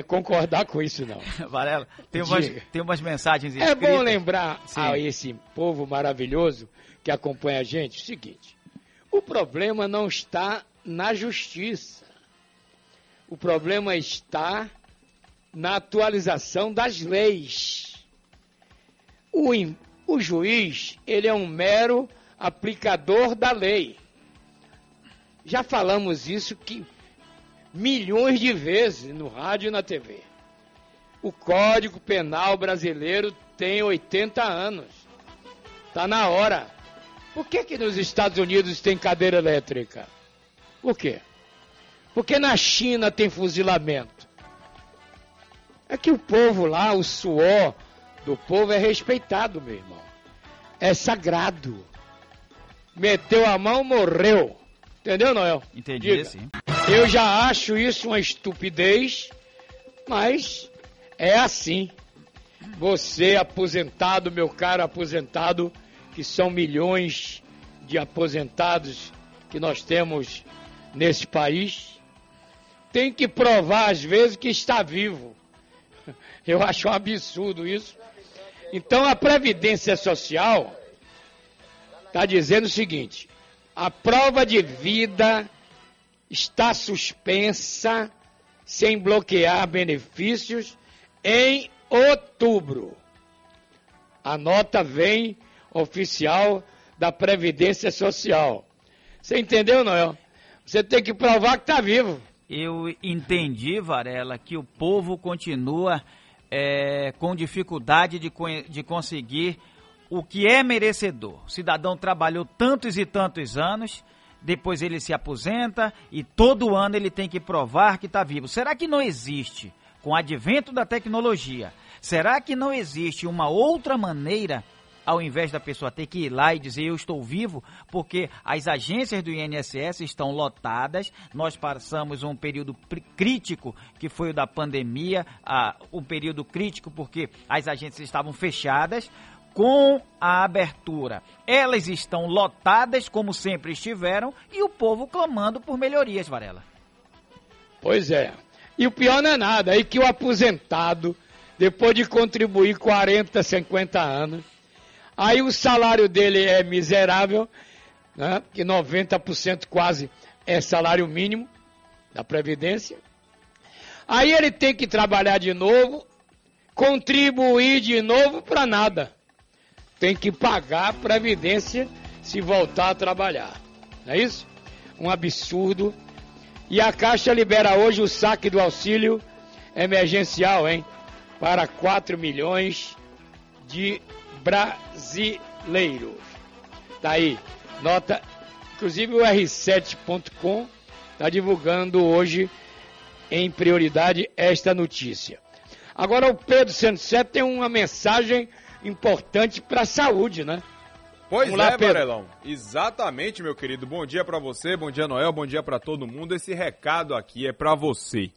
concordar com isso, não. Varela, tem umas, tem umas mensagens escritas. É bom lembrar Sim. a esse povo maravilhoso que acompanha a gente o seguinte: o problema não está na justiça. O problema está na atualização das leis. O, o juiz, ele é um mero aplicador da lei. Já falamos isso que milhões de vezes no rádio e na TV. O Código Penal brasileiro tem 80 anos. Está na hora. Por que, que nos Estados Unidos tem cadeira elétrica? Por quê? Porque na China tem fuzilamento. É que o povo lá, o suor do povo é respeitado, meu irmão. é sagrado. Meteu a mão, morreu. Entendeu, Noel? Entendi, Diga. sim. Eu já acho isso uma estupidez, mas é assim. Você, aposentado, meu caro aposentado, que são milhões de aposentados que nós temos nesse país, tem que provar às vezes que está vivo. Eu acho um absurdo isso. Então a Previdência Social está dizendo o seguinte: a prova de vida está suspensa sem bloquear benefícios em outubro. A nota vem oficial da Previdência Social. Você entendeu, Noel? Você tem que provar que está vivo. Eu entendi, Varela, que o povo continua é, com dificuldade de, de conseguir o que é merecedor. O cidadão trabalhou tantos e tantos anos, depois ele se aposenta e todo ano ele tem que provar que está vivo. Será que não existe, com o advento da tecnologia, será que não existe uma outra maneira ao invés da pessoa ter que ir lá e dizer eu estou vivo, porque as agências do INSS estão lotadas, nós passamos um período crítico, que foi o da pandemia, uh, um período crítico porque as agências estavam fechadas, com a abertura. Elas estão lotadas, como sempre estiveram, e o povo clamando por melhorias, Varela. Pois é. E o pior não é nada, aí que o aposentado, depois de contribuir 40, 50 anos, Aí o salário dele é miserável, né? que 90% quase é salário mínimo da Previdência. Aí ele tem que trabalhar de novo, contribuir de novo para nada. Tem que pagar a Previdência se voltar a trabalhar. Não é isso? Um absurdo. E a Caixa libera hoje o saque do auxílio emergencial, hein? Para 4 milhões de brasileiros. Tá aí, nota, inclusive o R7.com está divulgando hoje em prioridade esta notícia. Agora o Pedro 107 tem uma mensagem importante para a saúde, né? Pois Vamos é, lá, Varelão. Exatamente, meu querido. Bom dia para você, bom dia Noel, bom dia para todo mundo. Esse recado aqui é para você.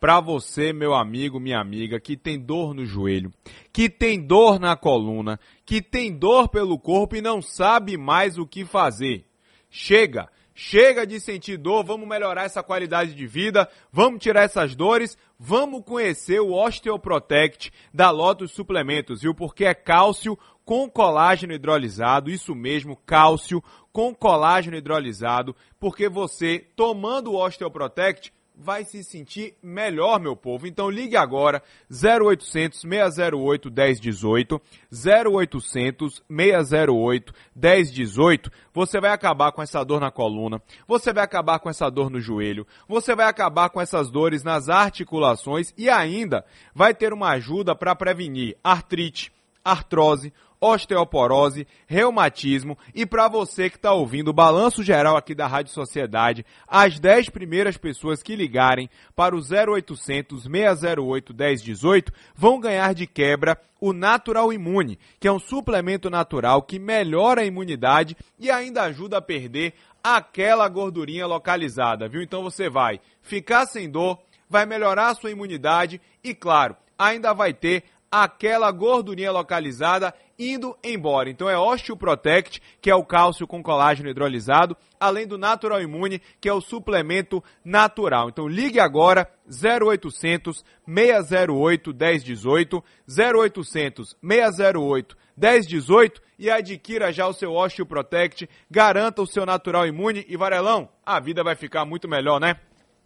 Para você, meu amigo, minha amiga, que tem dor no joelho, que tem dor na coluna, que tem dor pelo corpo e não sabe mais o que fazer. Chega! Chega de sentir dor, vamos melhorar essa qualidade de vida, vamos tirar essas dores, vamos conhecer o Osteoprotect da Lotus Suplementos, viu? Porque é cálcio com colágeno hidrolisado, isso mesmo, cálcio com colágeno hidrolisado, porque você tomando o Osteoprotect vai se sentir melhor, meu povo. Então ligue agora 0800 608 1018, 0800 608 1018. Você vai acabar com essa dor na coluna, você vai acabar com essa dor no joelho, você vai acabar com essas dores nas articulações e ainda vai ter uma ajuda para prevenir artrite, artrose, osteoporose, reumatismo e para você que está ouvindo o balanço geral aqui da Rádio Sociedade, as 10 primeiras pessoas que ligarem para o 0800 608 1018 vão ganhar de quebra o Natural Imune, que é um suplemento natural que melhora a imunidade e ainda ajuda a perder aquela gordurinha localizada, viu? Então você vai ficar sem dor, vai melhorar a sua imunidade e, claro, ainda vai ter aquela gordurinha localizada indo embora. Então é Osteoprotect, que é o cálcio com colágeno hidrolisado, além do Natural Imune, que é o suplemento natural. Então ligue agora 0800 608 1018, 0800 608 1018 e adquira já o seu Osteoprotect, garanta o seu Natural Imune e Varelão, a vida vai ficar muito melhor, né?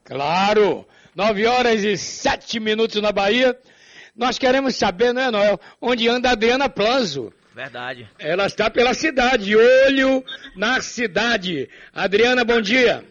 Claro! 9 horas e 7 minutos na Bahia. Nós queremos saber, não é, Noel, onde anda a Adriana Planzo. Verdade. Ela está pela cidade, olho na cidade. Adriana, bom dia.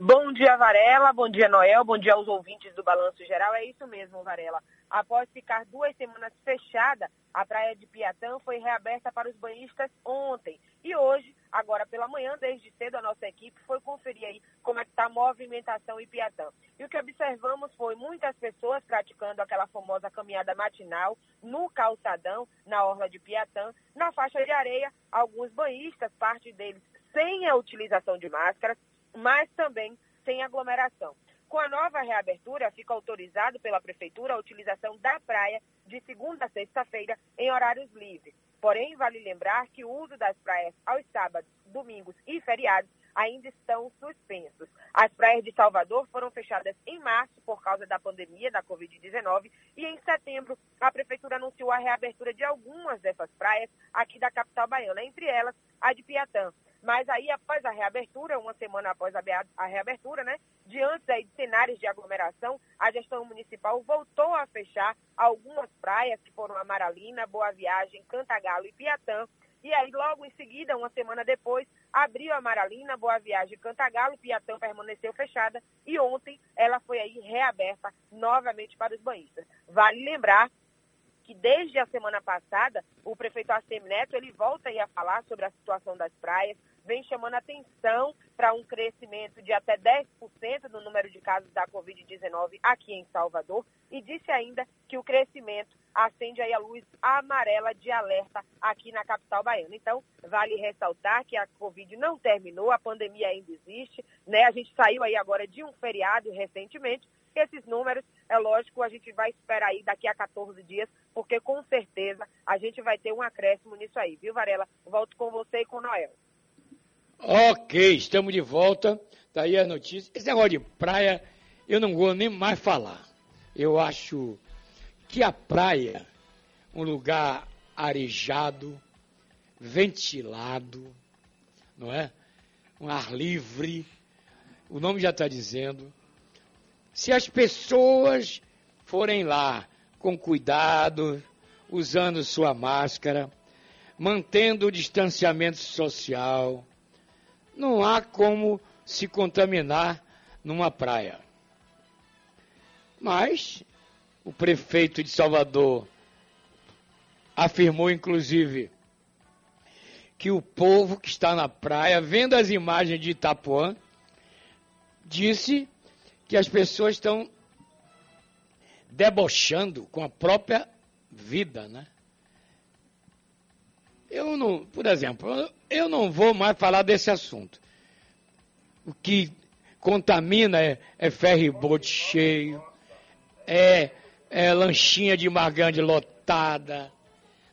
Bom dia, Varela. Bom dia, Noel. Bom dia aos ouvintes do Balanço Geral. É isso mesmo, Varela. Após ficar duas semanas fechada, a praia de Piatã foi reaberta para os banhistas ontem. E hoje, agora pela manhã, desde cedo, a nossa equipe foi conferir aí como é que está a movimentação em Piatã. E o que observamos foi muitas pessoas praticando aquela famosa caminhada matinal no calçadão, na orla de Piatã, na faixa de areia, alguns banhistas, parte deles sem a utilização de máscaras, mas também sem aglomeração. Com a nova reabertura, fica autorizado pela Prefeitura a utilização da praia de segunda a sexta-feira em horários livres. Porém, vale lembrar que o uso das praias aos sábados, domingos e feriados ainda estão suspensos. As praias de Salvador foram fechadas em março por causa da pandemia da Covid-19 e em setembro a Prefeitura anunciou a reabertura de algumas dessas praias aqui da capital baiana, entre elas a de Piatã. Mas aí, após a reabertura, uma semana após a reabertura, né, diante aí de cenários de aglomeração, a gestão municipal voltou a fechar algumas praias, que foram Amaralina, Boa Viagem, Cantagalo e Piatã. E aí, logo em seguida, uma semana depois, abriu a Amaralina, Boa Viagem, Cantagalo, Piatã permaneceu fechada e ontem ela foi aí reaberta novamente para os banhistas. Vale lembrar que desde a semana passada, o prefeito Assemi Neto, ele volta a falar sobre a situação das praias, vem chamando atenção para um crescimento de até 10% no número de casos da Covid-19 aqui em Salvador e disse ainda que o crescimento acende aí a luz amarela de alerta aqui na capital baiana. Então, vale ressaltar que a Covid não terminou, a pandemia ainda existe, né? A gente saiu aí agora de um feriado recentemente, esses números, é lógico, a gente vai esperar aí daqui a 14 dias, porque com certeza a gente vai ter um acréscimo nisso aí, viu, Varela? Volto com você e com o Noel. Ok, estamos de volta. Daí tá a notícia. Esse negócio de praia, eu não vou nem mais falar. Eu acho que a praia, um lugar arejado, ventilado, não é? Um ar livre, o nome já está dizendo, se as pessoas forem lá com cuidado, usando sua máscara, mantendo o distanciamento social, não há como se contaminar numa praia. Mas o prefeito de Salvador afirmou, inclusive, que o povo que está na praia, vendo as imagens de Itapuã, disse que as pessoas estão debochando com a própria vida, né? Eu não, por exemplo, eu não vou mais falar desse assunto. O que contamina é, é ferry-boat cheio, é, é lanchinha de Margande lotada,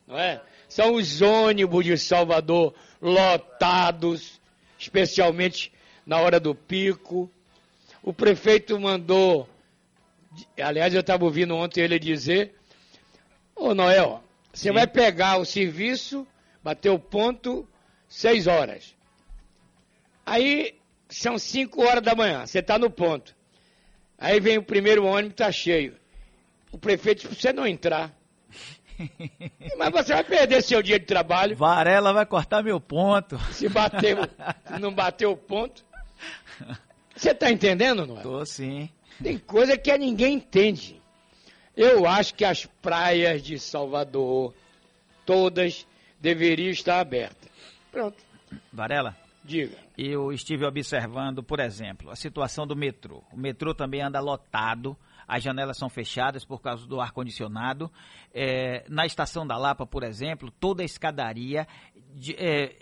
não é? São os ônibus de Salvador lotados, especialmente na hora do pico. O prefeito mandou, aliás, eu estava ouvindo ontem ele dizer, ô Noel, você Sim. vai pegar o serviço, bater o ponto, seis horas. Aí são cinco horas da manhã, você está no ponto. Aí vem o primeiro ônibus, está cheio. O prefeito disse, você não entrar. Mas você vai perder seu dia de trabalho. Varela vai cortar meu ponto. Se bateu, se não bateu o ponto. Você está entendendo, não é? Tô sim. Tem coisa que ninguém entende. Eu acho que as praias de Salvador, todas, deveriam estar abertas. Pronto. Varela? Diga. Eu estive observando, por exemplo, a situação do metrô. O metrô também anda lotado, as janelas são fechadas por causa do ar-condicionado. É, na estação da Lapa, por exemplo, toda a escadaria de, é,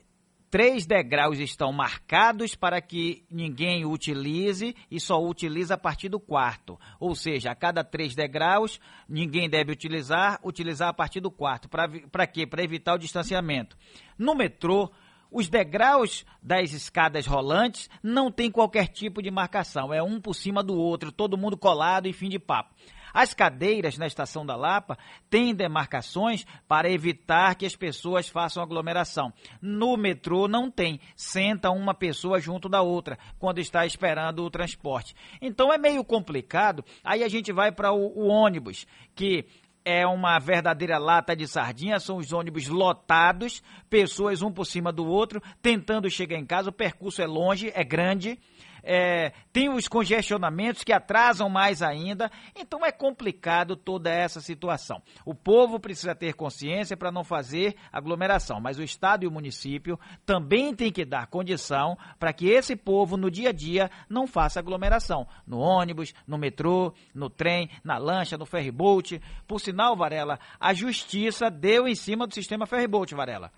três degraus estão marcados para que ninguém utilize e só utiliza a partir do quarto. Ou seja, a cada três degraus, ninguém deve utilizar, utilizar a partir do quarto. Para quê? Para evitar o distanciamento. No metrô, os degraus das escadas rolantes não tem qualquer tipo de marcação, é um por cima do outro, todo mundo colado e fim de papo. As cadeiras na estação da Lapa têm demarcações para evitar que as pessoas façam aglomeração. No metrô não tem, senta uma pessoa junto da outra quando está esperando o transporte. Então é meio complicado. Aí a gente vai para o, o ônibus, que é uma verdadeira lata de sardinha, são os ônibus lotados, pessoas um por cima do outro, tentando chegar em casa, o percurso é longe, é grande, é, tem os congestionamentos que atrasam mais ainda. Então é complicado toda essa situação. O povo precisa ter consciência para não fazer aglomeração, mas o Estado e o município também têm que dar condição para que esse povo no dia a dia não faça aglomeração. No ônibus, no metrô, no trem, na lancha, no ferryboat. Por sinal, Varela, a justiça deu em cima do sistema ferryboat, Varela.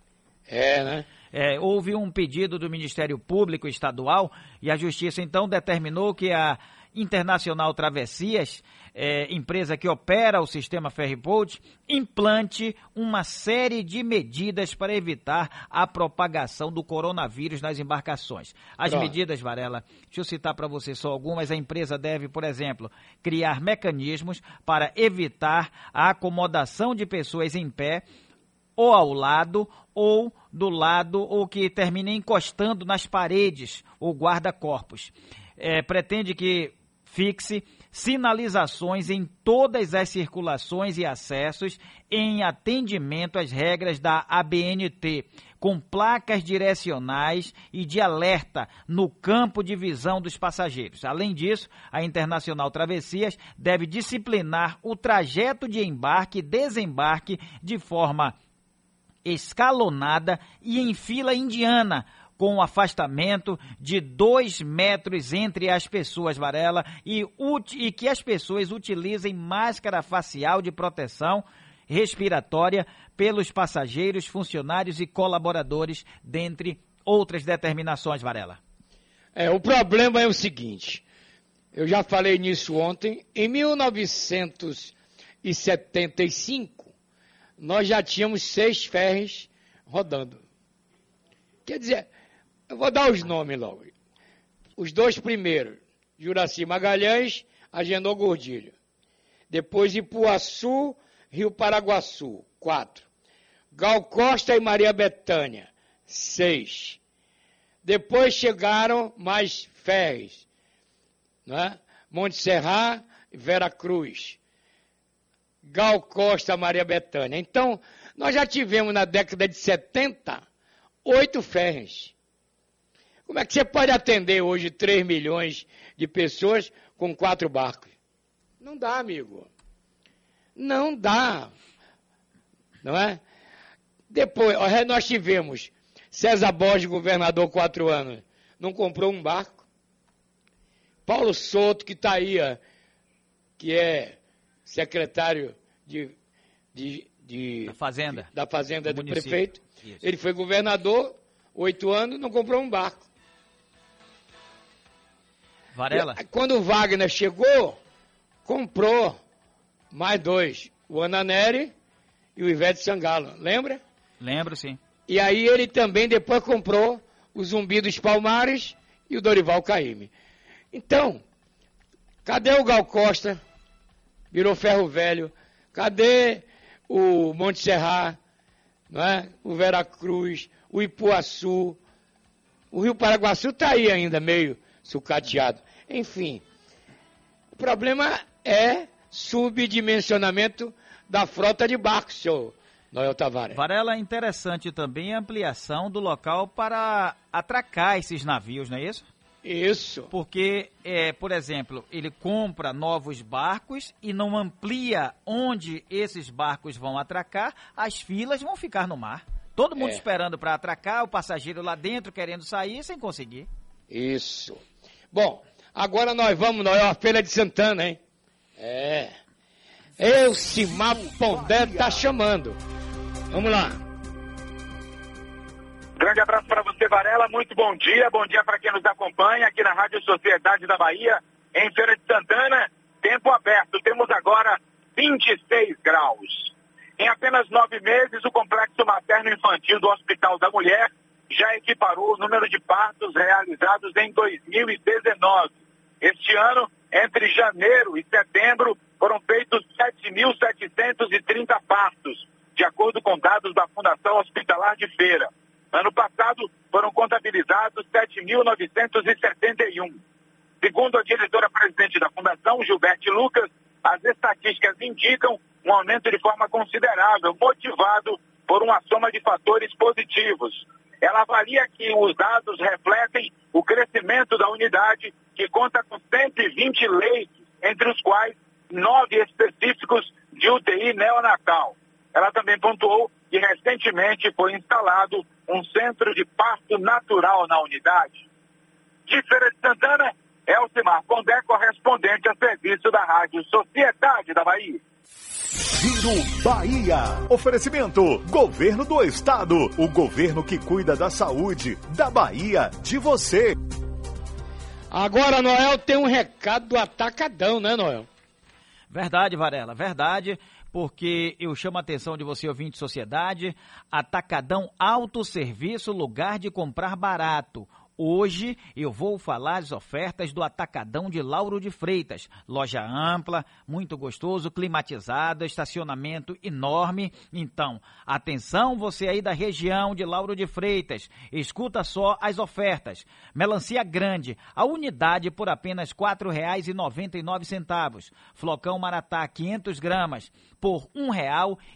É, né? É, houve um pedido do Ministério Público Estadual e a Justiça então determinou que a Internacional Travessias, é, empresa que opera o sistema Ferryboat, implante uma série de medidas para evitar a propagação do coronavírus nas embarcações. As Pronto. medidas, Varela, deixa eu citar para você só algumas. A empresa deve, por exemplo, criar mecanismos para evitar a acomodação de pessoas em pé ou ao lado ou do lado ou que termine encostando nas paredes ou guarda-corpos. É, pretende que fixe sinalizações em todas as circulações e acessos em atendimento às regras da ABNT, com placas direcionais e de alerta no campo de visão dos passageiros. Além disso, a Internacional Travessias deve disciplinar o trajeto de embarque e desembarque de forma escalonada e em fila indiana, com um afastamento de dois metros entre as pessoas, Varela, e, e que as pessoas utilizem máscara facial de proteção respiratória pelos passageiros, funcionários e colaboradores, dentre outras determinações, Varela. É, o problema é o seguinte, eu já falei nisso ontem, em 1975, nós já tínhamos seis ferres rodando. Quer dizer, eu vou dar os nomes logo. Os dois primeiros, Juraci Magalhães, Agenor Gordilho. Depois Ipuaçu, Rio Paraguaçu, quatro. Gal Costa e Maria Betânia, seis. Depois chegaram mais ferres, né? Monte Serra e Vera Cruz. Gal Costa, Maria Bethânia. Então, nós já tivemos na década de 70 oito ferres. Como é que você pode atender hoje 3 milhões de pessoas com quatro barcos? Não dá, amigo. Não dá. Não é? Depois, nós tivemos César Borges, governador, quatro anos, não comprou um barco. Paulo Souto, que está aí, que é secretário de, de, de da Fazenda, da fazenda do, do prefeito. Isso. Ele foi governador, oito anos, não comprou um barco. Varela. E, quando o Wagner chegou, comprou mais dois, o Ananeri e o Ivete Sangalo, lembra? Lembro, sim. E aí ele também depois comprou o Zumbi dos Palmares e o Dorival Caymmi. Então, cadê o Gal Costa? Virou ferro velho. Cadê o Monte Serra, não é? o Veracruz, o Ipuaçu? O Rio Paraguaçu está aí ainda meio sucateado. Enfim, o problema é subdimensionamento da frota de barcos, senhor Noel Tavares. Varela, interessante também a ampliação do local para atracar esses navios, não é isso? Isso. Porque, é, por exemplo, ele compra novos barcos e não amplia onde esses barcos vão atracar, as filas vão ficar no mar. Todo mundo é. esperando para atracar, o passageiro lá dentro querendo sair sem conseguir. Isso. Bom, agora nós vamos, nós é a Feira de Santana, hein? É. Elcimar Pondé tá chamando. Vamos lá. Grande abraço para você, Varela. Muito bom dia. Bom dia para quem nos acompanha aqui na Rádio Sociedade da Bahia, em Feira de Santana. Tempo aberto. Temos agora 26 graus. Em apenas nove meses, o complexo materno-infantil do Hospital da Mulher já equiparou o número de partos realizados em 2019. Este ano, entre janeiro e setembro, foram feitos 7.730 partos, de acordo com dados da Fundação Hospitalar de Feira. Ano passado, foram contabilizados 7.971. Segundo a diretora-presidente da Fundação, Gilberte Lucas, as estatísticas indicam um aumento de forma considerável, motivado por uma soma de fatores positivos. Ela avalia que os dados refletem o crescimento da unidade, que conta com 120 leitos, entre os quais nove específicos de UTI neonatal. Ela também pontuou que recentemente foi instalado um centro de parto natural na unidade. De Feira de Santana, Elcimar Condé, correspondente a serviço da Rádio Sociedade da Bahia. Giro Bahia. Oferecimento: Governo do Estado. O governo que cuida da saúde da Bahia, de você. Agora, Noel, tem um recado do Atacadão, né, Noel? Verdade, Varela, verdade porque eu chamo a atenção de você, ouvinte de sociedade, Atacadão Autosserviço, lugar de comprar barato. Hoje eu vou falar as ofertas do Atacadão de Lauro de Freitas. Loja ampla, muito gostoso, climatizado, estacionamento enorme. Então, atenção você aí da região de Lauro de Freitas. Escuta só as ofertas. Melancia grande, a unidade por apenas R$ 4,99. Flocão Maratá, 500 gramas, por R$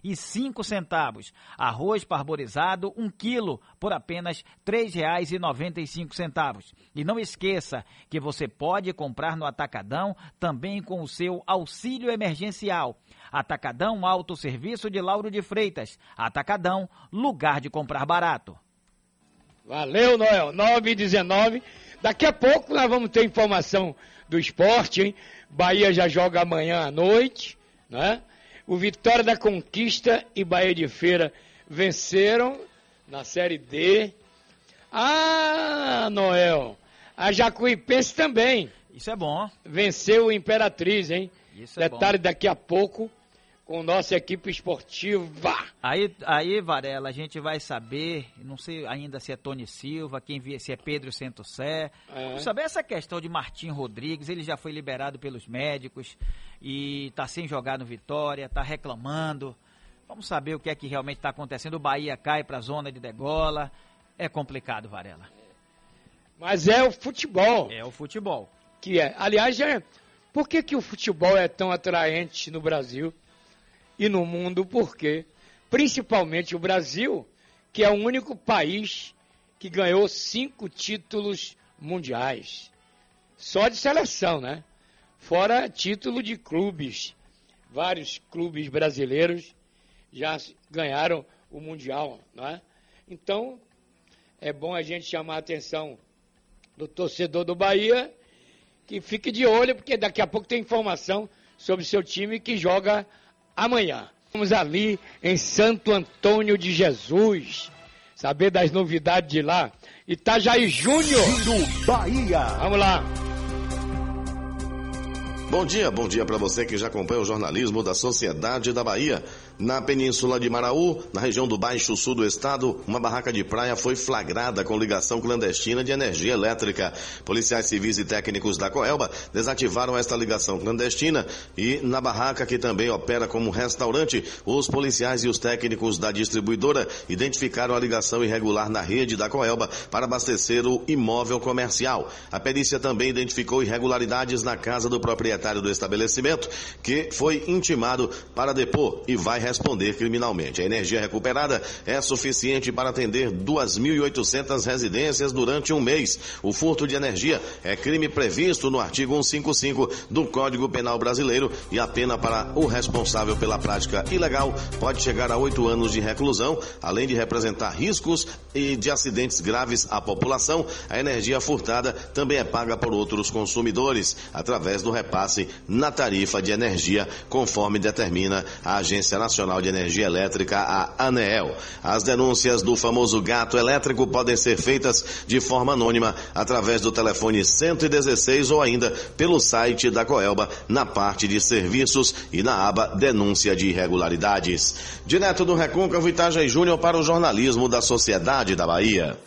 1,05. Arroz parborizado, 1 quilo, por apenas R$ 3,95 centavos. E não esqueça que você pode comprar no Atacadão também com o seu auxílio emergencial. Atacadão Autosserviço de Lauro de Freitas. Atacadão, lugar de comprar barato. Valeu, Noel. 9 e 19. Daqui a pouco nós vamos ter informação do esporte, hein? Bahia já joga amanhã à noite, né? O Vitória da Conquista e Bahia de Feira venceram na Série D ah, Noel, a Jacuipense também. Isso é bom. Venceu o Imperatriz, hein? Isso é Detalhe bom. daqui a pouco com nossa equipe esportiva. Aí, aí, Varela, a gente vai saber, não sei ainda se é Tony Silva, quem via, se é Pedro Santosé. É. Vamos saber essa questão de Martim Rodrigues, ele já foi liberado pelos médicos e está sem jogar no Vitória, está reclamando. Vamos saber o que é que realmente está acontecendo. O Bahia cai para a zona de degola. É complicado, Varela. Mas é o futebol. É o futebol. Que é. Aliás, é, por que, que o futebol é tão atraente no Brasil e no mundo? Por quê? Principalmente o Brasil, que é o único país que ganhou cinco títulos mundiais. Só de seleção, né? Fora título de clubes. Vários clubes brasileiros já ganharam o Mundial, não é? Então, é bom a gente chamar a atenção do torcedor do Bahia, que fique de olho, porque daqui a pouco tem informação sobre seu time que joga amanhã. Vamos ali em Santo Antônio de Jesus, saber das novidades de lá. Itajaí Júnior. Bahia. Vamos lá. Bom dia, bom dia para você que já acompanha o jornalismo da Sociedade da Bahia. Na península de Maraú, na região do Baixo Sul do estado, uma barraca de praia foi flagrada com ligação clandestina de energia elétrica. Policiais civis e técnicos da Coelba desativaram esta ligação clandestina e na barraca que também opera como restaurante, os policiais e os técnicos da distribuidora identificaram a ligação irregular na rede da Coelba para abastecer o imóvel comercial. A perícia também identificou irregularidades na casa do proprietário do estabelecimento, que foi intimado para depor e vai responder criminalmente. A energia recuperada é suficiente para atender 2.800 residências durante um mês. O furto de energia é crime previsto no artigo 155 do Código Penal Brasileiro e a pena para o responsável pela prática ilegal pode chegar a oito anos de reclusão, além de representar riscos e de acidentes graves à população. A energia furtada também é paga por outros consumidores através do repasse na tarifa de energia, conforme determina a Agência Nacional de Energia Elétrica, a ANEEL. As denúncias do famoso gato elétrico podem ser feitas de forma anônima através do telefone 116 ou ainda pelo site da Coelba na parte de serviços e na aba denúncia de irregularidades. Direto do Recôncavo Itajaí Júnior para o jornalismo da Sociedade da Bahia.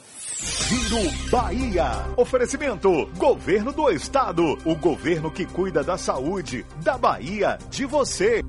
Giro Bahia. Oferecimento: Governo do Estado. O governo que cuida da saúde da Bahia, de você.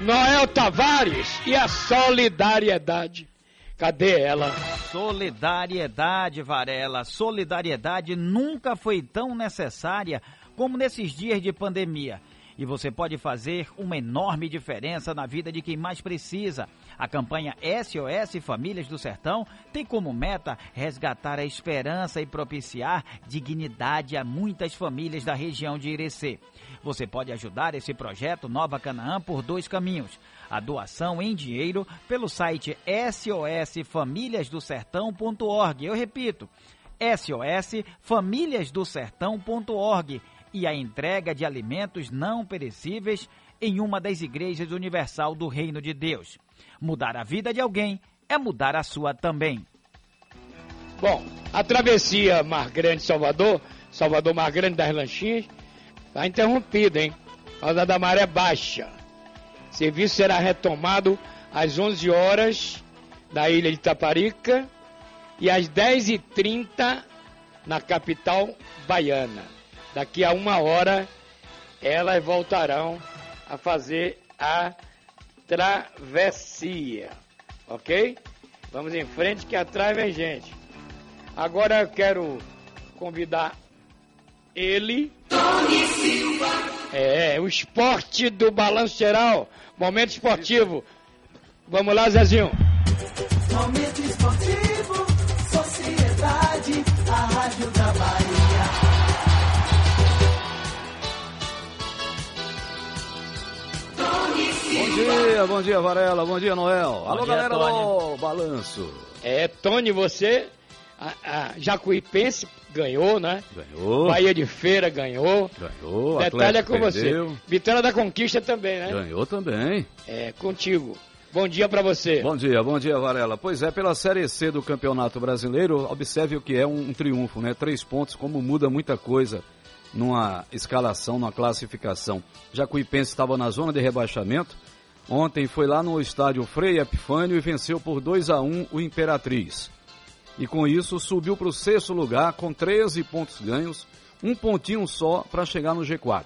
Noel Tavares e a solidariedade. Cadê ela? Solidariedade, Varela. Solidariedade nunca foi tão necessária como nesses dias de pandemia. E você pode fazer uma enorme diferença na vida de quem mais precisa. A campanha SOS Famílias do Sertão tem como meta resgatar a esperança e propiciar dignidade a muitas famílias da região de Irecê. Você pode ajudar esse projeto Nova Canaã por dois caminhos. A doação em dinheiro pelo site sosfamiliasdosertão.org. Eu repito, sosfamiliasdosertão.org e a entrega de alimentos não perecíveis em uma das igrejas universal do Reino de Deus. Mudar a vida de alguém é mudar a sua também. Bom, a travessia Mar Grande Salvador, Salvador Mar Grande das Lanchinhas, está interrompida, hein? Por causa da maré baixa. O serviço será retomado às 11 horas da ilha de Taparica e às 10h30 na capital baiana. Daqui a uma hora elas voltarão a fazer a travessia, ok? Vamos em frente que atrás vem gente. Agora eu quero convidar ele. Tony Silva. É, o esporte do balanço geral. Momento esportivo. Vamos lá, Zezinho. Momento dia, bom dia, Varela, bom dia, Noel. Alô, dia, galera Tony. do Balanço. É, Tony, você, a, a Jacuipense ganhou, né? Ganhou. Bahia de Feira ganhou. Ganhou, Detalhe é com perdeu. você. Vitória da Conquista também, né? Ganhou também. É, contigo. Bom dia pra você. Bom dia, bom dia, Varela. Pois é, pela Série C do Campeonato Brasileiro, observe o que é um, um triunfo, né? Três pontos, como muda muita coisa numa escalação, numa classificação. Jacuipense estava na zona de rebaixamento. Ontem foi lá no estádio Frei Epifânio e venceu por 2 a 1 o Imperatriz. E com isso subiu para o sexto lugar com 13 pontos ganhos, um pontinho só para chegar no G4.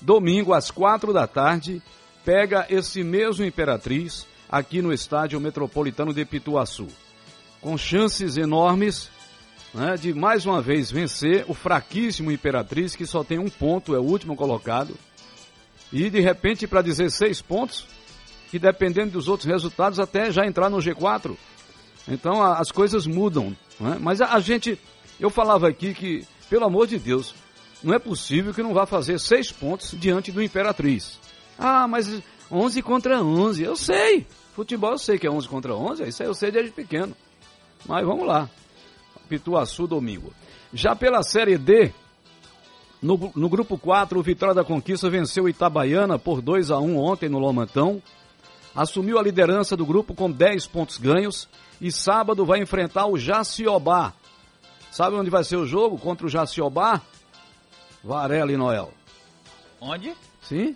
Domingo, às quatro da tarde, pega esse mesmo Imperatriz aqui no estádio metropolitano de Pituaçu. Com chances enormes né, de mais uma vez vencer o fraquíssimo Imperatriz, que só tem um ponto, é o último colocado. E de repente para 16 pontos, que dependendo dos outros resultados, até já entrar no G4. Então a- as coisas mudam. né? Mas a, a gente, eu falava aqui que, pelo amor de Deus, não é possível que não vá fazer seis pontos diante do Imperatriz. Ah, mas 11 contra 11, eu sei. Futebol eu sei que é 11 contra 11, isso aí eu sei desde pequeno. Mas vamos lá. Pituaçu domingo. Já pela Série D, no, no grupo 4, o Vitória da Conquista venceu o Itabaiana por 2 a 1 ontem no Lomantão. Assumiu a liderança do grupo com 10 pontos ganhos e sábado vai enfrentar o Jaciobá. Sabe onde vai ser o jogo contra o Jaciobá? Varela e Noel. Onde? Sim?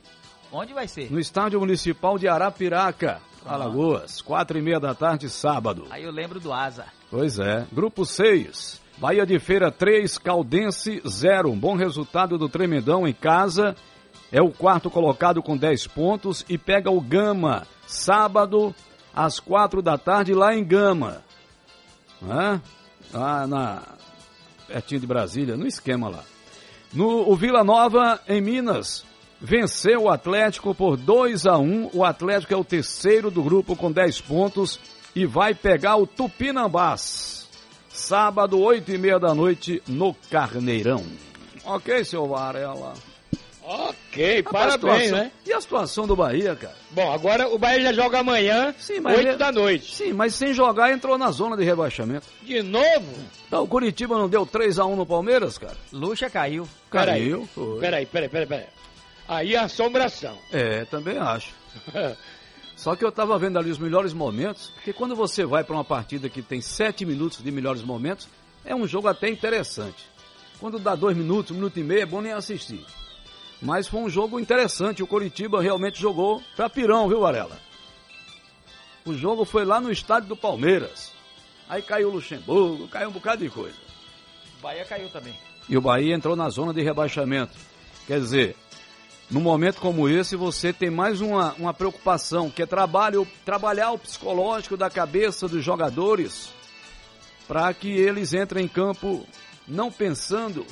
Onde vai ser? No Estádio Municipal de Arapiraca, Alagoas, quatro e meia da tarde, sábado. Aí eu lembro do Asa. Pois é. Grupo 6. Bahia de Feira 3, Caldense 0. Um bom resultado do Tremendão em casa. É o quarto colocado com 10 pontos e pega o Gama sábado às quatro da tarde lá em Gama. Né? Lá na pertinho de Brasília, no esquema lá. No o Vila Nova em Minas venceu o Atlético por 2 a 1. O Atlético é o terceiro do grupo com 10 pontos e vai pegar o Tupinambás. Sábado, 8 e meia da noite, no Carneirão. Ok, seu Varela. Ok, A parabéns, situação- né? E a situação do Bahia, cara? Bom, agora o Bahia já joga amanhã, Sim, mas 8 ele- da noite. Sim, mas sem jogar entrou na zona de rebaixamento. De novo? Então, o Curitiba não deu 3 a 1 no Palmeiras, cara? Lucha caiu. Caiu, peraí, peraí, peraí, peraí. Aí é assombração. É, também acho. Só que eu tava vendo ali os melhores momentos, porque quando você vai para uma partida que tem sete minutos de melhores momentos, é um jogo até interessante. Quando dá dois minutos, um minuto e meio, é bom nem assistir. Mas foi um jogo interessante, o Coritiba realmente jogou pra pirão, viu, Varela? O jogo foi lá no estádio do Palmeiras. Aí caiu o Luxemburgo, caiu um bocado de coisa. Bahia caiu também. E o Bahia entrou na zona de rebaixamento. Quer dizer, num momento como esse, você tem mais uma, uma preocupação, que é trabalho, trabalhar o psicológico da cabeça dos jogadores para que eles entrem em campo não pensando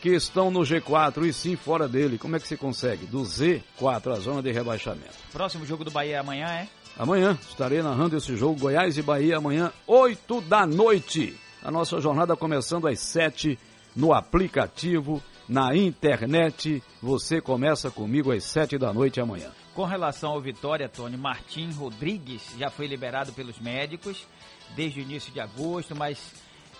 que estão no G4 e sim fora dele. Como é que se consegue? Do Z4, a zona de rebaixamento. Próximo jogo do Bahia amanhã é? Amanhã estarei narrando esse jogo Goiás e Bahia amanhã, 8 da noite. A nossa jornada começando às 7 no aplicativo, na internet. Você começa comigo às 7 da noite amanhã. Com relação ao Vitória, Tony, Martim Rodrigues já foi liberado pelos médicos desde o início de agosto, mas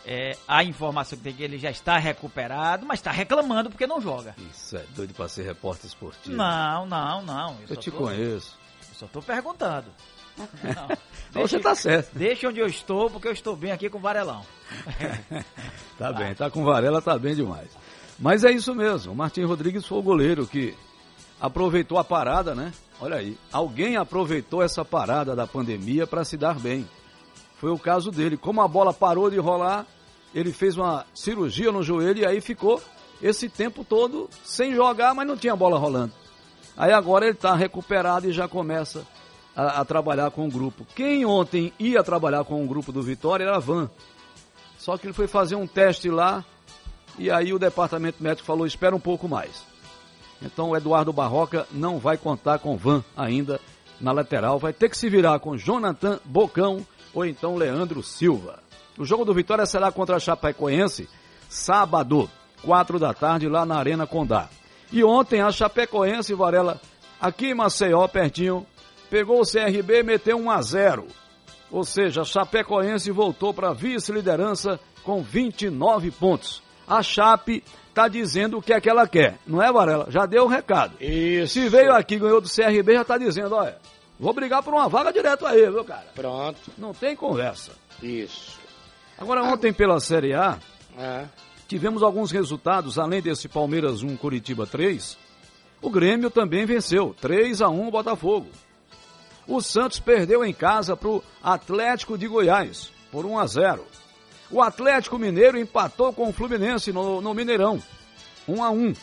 é, a informação que tem que ele já está recuperado, mas está reclamando porque não joga. Isso é doido para ser repórter esportivo. Não, não, não. Eu, eu te tô, conheço. Eu só estou perguntando. Não, deixa, Você está certo. Deixa onde eu estou, porque eu estou bem aqui com o Varelão. tá bem, tá com Varela, tá bem demais. Mas é isso mesmo, o Martim Rodrigues foi o goleiro que aproveitou a parada, né? Olha aí, alguém aproveitou essa parada da pandemia para se dar bem. Foi o caso dele. Como a bola parou de rolar, ele fez uma cirurgia no joelho e aí ficou esse tempo todo sem jogar, mas não tinha bola rolando. Aí agora ele está recuperado e já começa a, a, trabalhar com o grupo. Quem ontem ia trabalhar com o grupo do Vitória era Van. Só que ele foi fazer um teste lá e aí o departamento médico falou: espera um pouco mais. Então o Eduardo Barroca não vai contar com Van ainda na lateral, vai ter que se virar com Jonathan Bocão ou então Leandro Silva. O jogo do Vitória será contra a Chapecoense, sábado, quatro da tarde, lá na Arena Condá. E ontem a Chapecoense, Varela, aqui em Maceió, pertinho, pegou o CRB e meteu 1 a 0. Ou seja, a Chapecoense voltou para vice-liderança com 29 pontos. A Chape está dizendo o que é que ela quer, não é, Varela? Já deu o um recado. Isso. Se veio aqui ganhou do CRB, já está dizendo, olha, vou brigar por uma vaga direto aí, viu, cara? Pronto. Não tem conversa. Isso. Agora, ontem pela Série A, é. tivemos alguns resultados, além desse Palmeiras 1, Curitiba 3. O Grêmio também venceu, 3 a 1 o Botafogo. O Santos perdeu em casa para o Atlético de Goiás, por 1 a 0. O Atlético Mineiro empatou com o Fluminense no, no Mineirão, 1 a 1.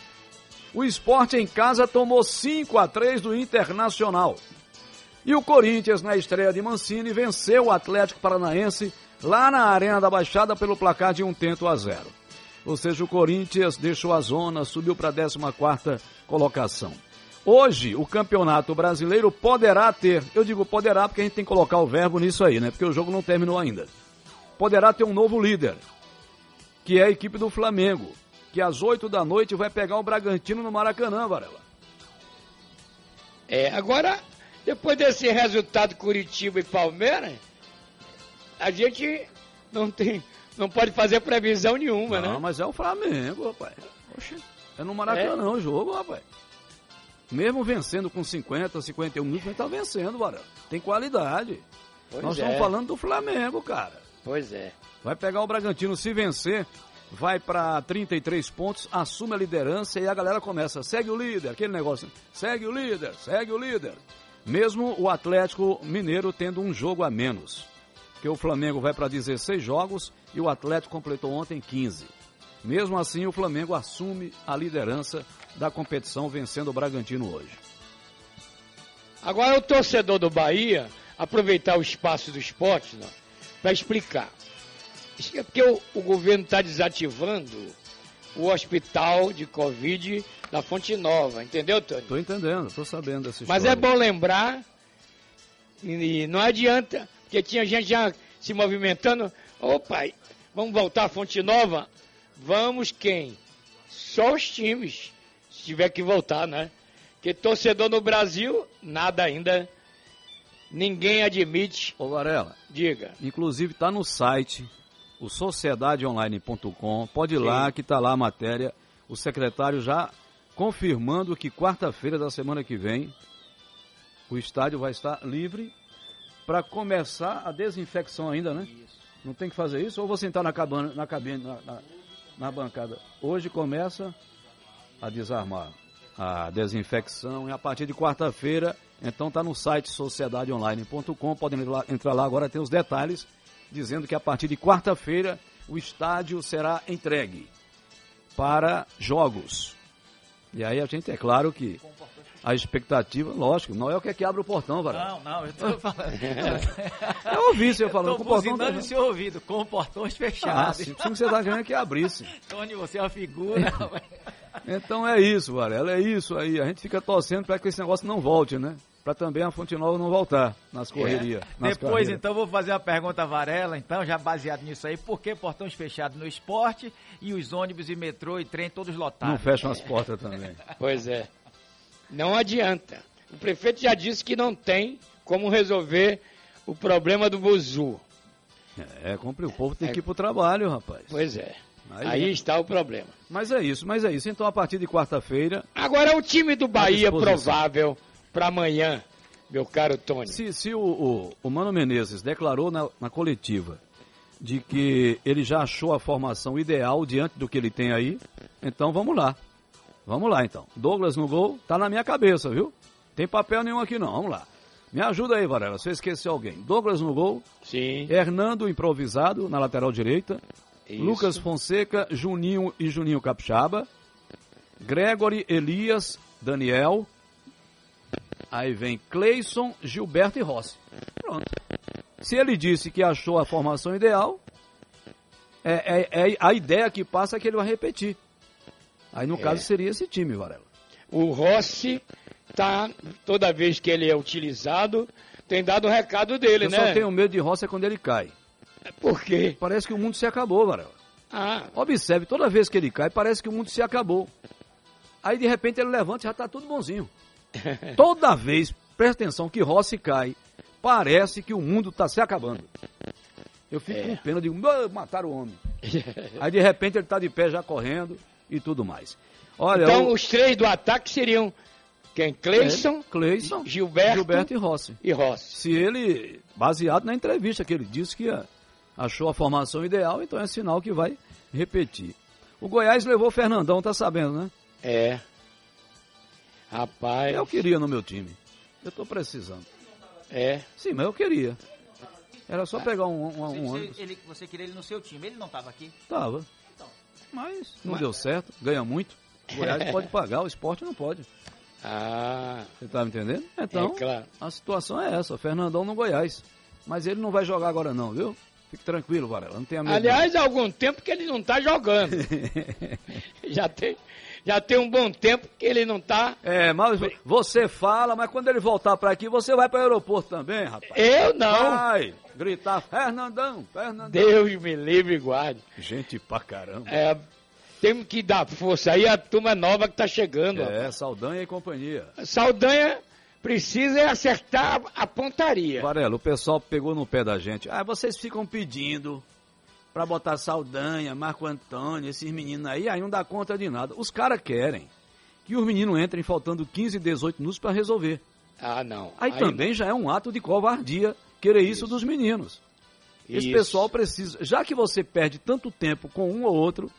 O esporte em casa tomou 5 a 3 do Internacional. E o Corinthians, na estreia de Mancini, venceu o Atlético Paranaense lá na Arena da Baixada pelo placar de um tento a zero. Ou seja, o Corinthians deixou a zona, subiu para a 14 colocação. Hoje, o Campeonato Brasileiro poderá ter, eu digo poderá porque a gente tem que colocar o verbo nisso aí, né? Porque o jogo não terminou ainda poderá ter um novo líder, que é a equipe do Flamengo, que às 8 da noite vai pegar o Bragantino no Maracanã, Varela. É, agora, depois desse resultado Curitiba e Palmeiras, a gente não tem, não pode fazer previsão nenhuma, não, né? Não, mas é o Flamengo, rapaz. Oxe, é no Maracanã é. o jogo, rapaz. Mesmo vencendo com 50, 51 minutos, a gente tá vencendo, Varela. Tem qualidade. Pois Nós é. estamos falando do Flamengo, cara. Pois é. Vai pegar o Bragantino se vencer, vai para 33 pontos, assume a liderança e a galera começa, segue o líder, aquele negócio, segue o líder, segue o líder. Mesmo o Atlético Mineiro tendo um jogo a menos. Que o Flamengo vai para 16 jogos e o Atlético completou ontem 15. Mesmo assim, o Flamengo assume a liderança da competição, vencendo o Bragantino hoje. Agora o torcedor do Bahia, aproveitar o espaço do esporte, não? Para explicar. Isso é porque o, o governo está desativando o hospital de Covid da Fonte Nova, entendeu, Tony? Estou entendendo, estou sabendo dessa Mas é bom lembrar, e não adianta, porque tinha gente já se movimentando, ô pai, vamos voltar à Fonte Nova? Vamos quem? Só os times, se tiver que voltar, né? Porque torcedor no Brasil, nada ainda Ninguém admite. Ô Varela. Diga. Inclusive está no site, o sociedadeonline.com. Pode ir Sim. lá que está lá a matéria. O secretário já confirmando que quarta-feira da semana que vem o estádio vai estar livre para começar a desinfecção ainda, né? Isso. Não tem que fazer isso? Ou vou sentar na cabana, na cabine, na, na, na bancada? Hoje começa a desarmar a desinfecção e a partir de quarta-feira então está no site sociedadeonline.com, podem entrar lá agora, tem os detalhes, dizendo que a partir de quarta-feira o estádio será entregue para jogos. E aí a gente, é claro que a expectativa, lógico, não é o que é que abre o portão, Varela. Não, não, eu tô falando. eu ouvi você falando com o portão. Tô no seu ouvido, com portões fechados. Ah, sim, que você tá querendo que abrisse. Tony, você é uma figura. então é isso, Varela, é isso aí. A gente fica torcendo para que esse negócio não volte, né? Para também a Fonte Nova não voltar nas correrias. É. Nas Depois, carreiras. então, vou fazer uma pergunta a Varela, então, já baseado nisso aí. Por que portões fechados no esporte e os ônibus e metrô e trem todos lotados? Não fecham as portas também. Pois é. Não adianta. O prefeito já disse que não tem como resolver o problema do Buzu. É, compre o povo tem é. que ir pro trabalho, rapaz. Pois é. Aí, Aí é. está o problema. Mas é isso, mas é isso. Então, a partir de quarta-feira. Agora, o time do Bahia provável para amanhã, meu caro Tony. Se, se o, o, o Mano Menezes declarou na, na coletiva de que ele já achou a formação ideal diante do que ele tem aí, então vamos lá. Vamos lá então. Douglas no gol, tá na minha cabeça, viu? Tem papel nenhum aqui não, vamos lá. Me ajuda aí, Varela, se eu esquecer alguém. Douglas no gol. Sim. Hernando improvisado na lateral direita. Isso. Lucas Fonseca, Juninho e Juninho Capixaba. Gregory, Elias, Daniel. Aí vem Cleison, Gilberto e Rossi. Pronto. Se ele disse que achou a formação ideal, é, é, é a ideia que passa é que ele vai repetir. Aí no é. caso seria esse time, Varela. O Rossi tá, toda vez que ele é utilizado, tem dado o recado dele, Eu né? Eu só tenho medo de Rossi é quando ele cai. Por quê? Parece que o mundo se acabou, Varela. Ah. Observe, toda vez que ele cai, parece que o mundo se acabou. Aí de repente ele levanta e já tá tudo bonzinho. toda vez, presta atenção, que Rossi cai, parece que o mundo tá se acabando. Eu fico é. com pena, digo, mataram o homem. Aí de repente ele tá de pé já correndo e tudo mais. Olha, então, o... os três do ataque seriam quem? Cleison, é, Cleison Gilberto, Gilberto e Rossi. E Rossi. Se ele, baseado na entrevista que ele disse que achou a formação ideal, então é sinal que vai repetir. O Goiás levou o Fernandão, tá sabendo, né? É. Rapaz. Eu queria no meu time. Eu tô precisando. É. Sim, mas eu queria. Era só pegar um, um, um você, ele, você queria ele no seu time, ele não estava aqui? Tava. Mas não Mas... deu certo, ganha muito. O Goiás pode pagar, o esporte não pode. Ah. Você tá me entendendo? Então, é claro. a situação é essa, o Fernandão no Goiás. Mas ele não vai jogar agora não, viu? Fique tranquilo, Varela, não tenha medo. Aliás, há algum tempo que ele não tá jogando. já tem já tem um bom tempo que ele não tá. É, mas você fala, mas quando ele voltar para aqui, você vai para o aeroporto também, rapaz. Eu não. Vai gritar, Fernandão, Fernandão. Deus me livre e guarde. Gente pra caramba. É, temos que dar força aí a turma nova que tá chegando. É, rapaz. Saldanha e companhia. Saldanha precisa acertar a pontaria. Varela, o pessoal pegou no pé da gente. Ah, vocês ficam pedindo para botar Saldanha, Marco Antônio, esses meninos aí, aí não dá conta de nada. Os caras querem que os meninos entrem faltando 15, 18 minutos para resolver. Ah, não. Aí, aí também não. já é um ato de covardia querer isso, isso dos meninos. Esse isso. pessoal precisa, já que você perde tanto tempo com um ou outro,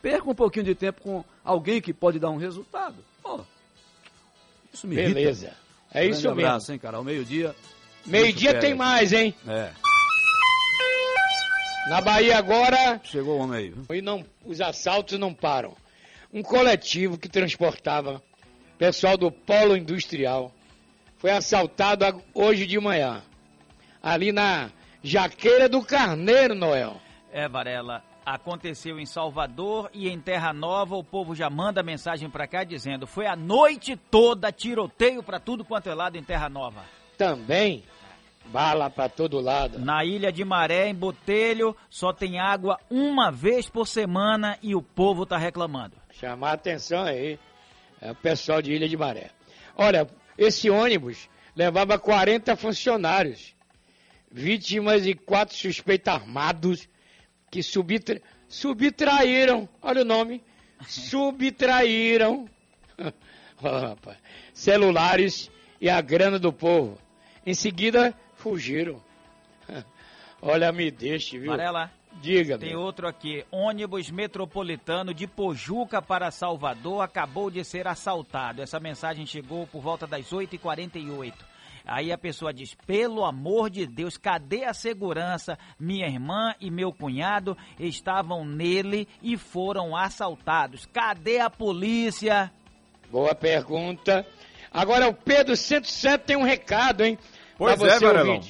perca um pouquinho de tempo com alguém que pode dar um resultado. Oh, isso me Beleza. Irrita. É isso mesmo. abraço, hein, cara. Ao meio-dia. Meio-dia tem mais, hein? É. Na Bahia agora. Chegou o homem aí. E não, os assaltos não param. Um coletivo que transportava pessoal do polo industrial foi assaltado hoje de manhã. Ali na Jaqueira do Carneiro, Noel. É, Varela. Aconteceu em Salvador e em Terra Nova. O povo já manda mensagem para cá dizendo: foi a noite toda tiroteio para tudo quanto é lado em Terra Nova. Também Bala para todo lado. Na Ilha de Maré, em Botelho, só tem água uma vez por semana e o povo tá reclamando. Chamar a atenção aí, é o pessoal de Ilha de Maré. Olha, esse ônibus levava 40 funcionários, vítimas e quatro suspeitos armados que subtra... subtraíram, olha o nome, subtraíram oh, celulares e a grana do povo. Em seguida, fugiram. Olha, me deixe, viu? Varela. Diga, Tem outro aqui. Ônibus metropolitano de Pojuca para Salvador acabou de ser assaltado. Essa mensagem chegou por volta das 8h48. Aí a pessoa diz: pelo amor de Deus, cadê a segurança? Minha irmã e meu cunhado estavam nele e foram assaltados. Cadê a polícia? Boa pergunta. Agora o Pedro 107 tem um recado, hein? Pois pra é, você Varelão.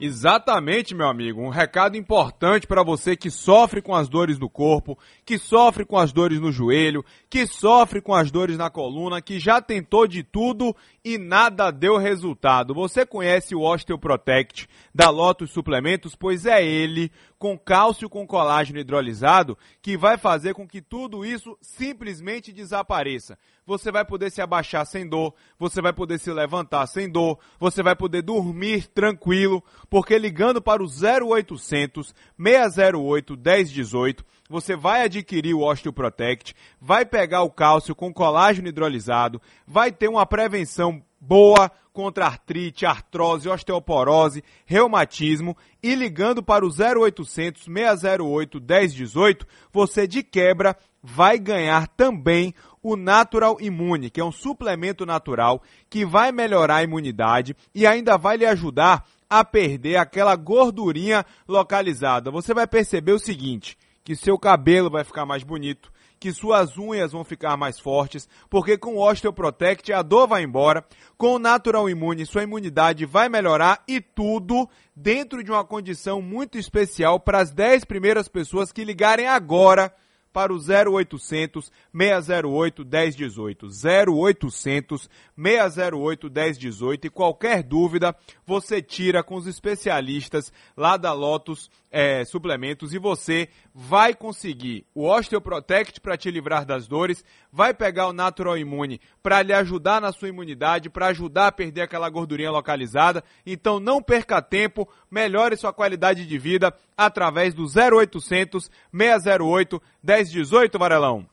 Exatamente, meu amigo. Um recado importante para você que sofre com as dores do corpo, que sofre com as dores no joelho, que sofre com as dores na coluna, que já tentou de tudo e nada deu resultado. Você conhece o Osteoprotect da Lotus Suplementos? Pois é ele, com cálcio com colágeno hidrolisado, que vai fazer com que tudo isso simplesmente desapareça. Você vai poder se abaixar sem dor, você vai poder se levantar sem dor, você vai poder dormir tranquilo, porque ligando para o 0800 608 1018, você vai adquirir o Osteoprotect, vai pegar o cálcio com colágeno hidrolisado, vai ter uma prevenção boa contra artrite, artrose, osteoporose, reumatismo e ligando para o 0800 608 1018, você de quebra vai ganhar também o Natural Immune, que é um suplemento natural que vai melhorar a imunidade e ainda vai lhe ajudar a perder aquela gordurinha localizada. Você vai perceber o seguinte, que seu cabelo vai ficar mais bonito, que suas unhas vão ficar mais fortes, porque com o Osteoprotect a dor vai embora, com o Natural Immune sua imunidade vai melhorar e tudo dentro de uma condição muito especial para as 10 primeiras pessoas que ligarem agora para o 0800 608 1018. 0800 608 1018 e qualquer dúvida você tira com os especialistas lá da Lotus é, Suplementos e você vai conseguir o Osteoprotect para te livrar das dores, vai pegar o Natural Immune para lhe ajudar na sua imunidade, para ajudar a perder aquela gordurinha localizada. Então não perca tempo, melhore sua qualidade de vida através do 0800 608 1018, Varelão.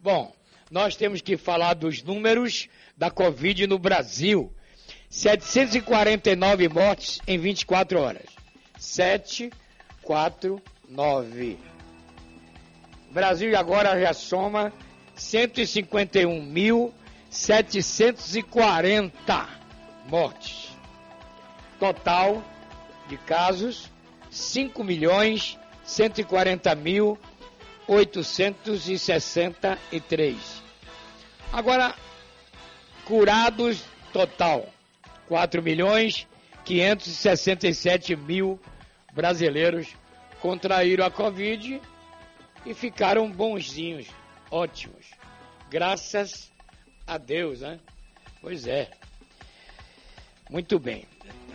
Bom, nós temos que falar dos números da Covid no Brasil. 749 mortes em 24 horas. 749. Brasil agora já soma 151.740 mortes. Total de casos 5 milhões 140 mil 863. Agora, curados total, 4 milhões 567 mil brasileiros contraíram a Covid e ficaram bonzinhos, ótimos. Graças a Deus, né? Pois é. Muito bem.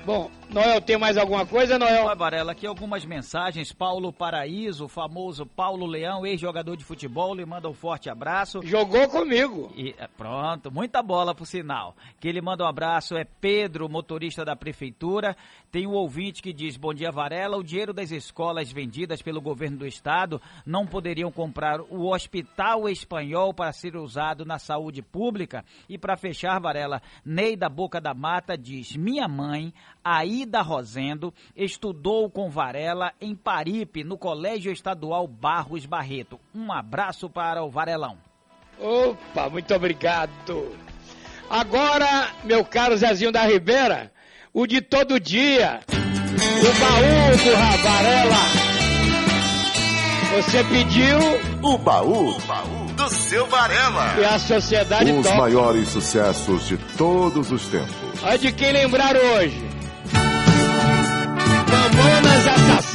Bom, Noel, tem mais alguma coisa, Noel? Olha, Varela, aqui algumas mensagens. Paulo Paraíso, o famoso Paulo Leão, ex-jogador de futebol, lhe manda um forte abraço. Jogou comigo. E, é, pronto, muita bola por sinal. Que ele manda um abraço é Pedro, motorista da prefeitura. Tem um ouvinte que diz: Bom dia, Varela. O dinheiro das escolas vendidas pelo governo do estado não poderiam comprar o hospital espanhol para ser usado na saúde pública. E para fechar, Varela, Ney da Boca da Mata diz: Minha mãe, Aida Rosendo, estudou com Varela em Paripe, no Colégio Estadual Barros Barreto. Um abraço para o Varelão. Opa, muito obrigado. Agora, meu caro Zezinho da Ribeira, o de todo dia, o baú do Varela. Você pediu O baú do seu Varela. e a sociedade Os toca. maiores sucessos de todos os tempos. Olha de quem lembrar hoje.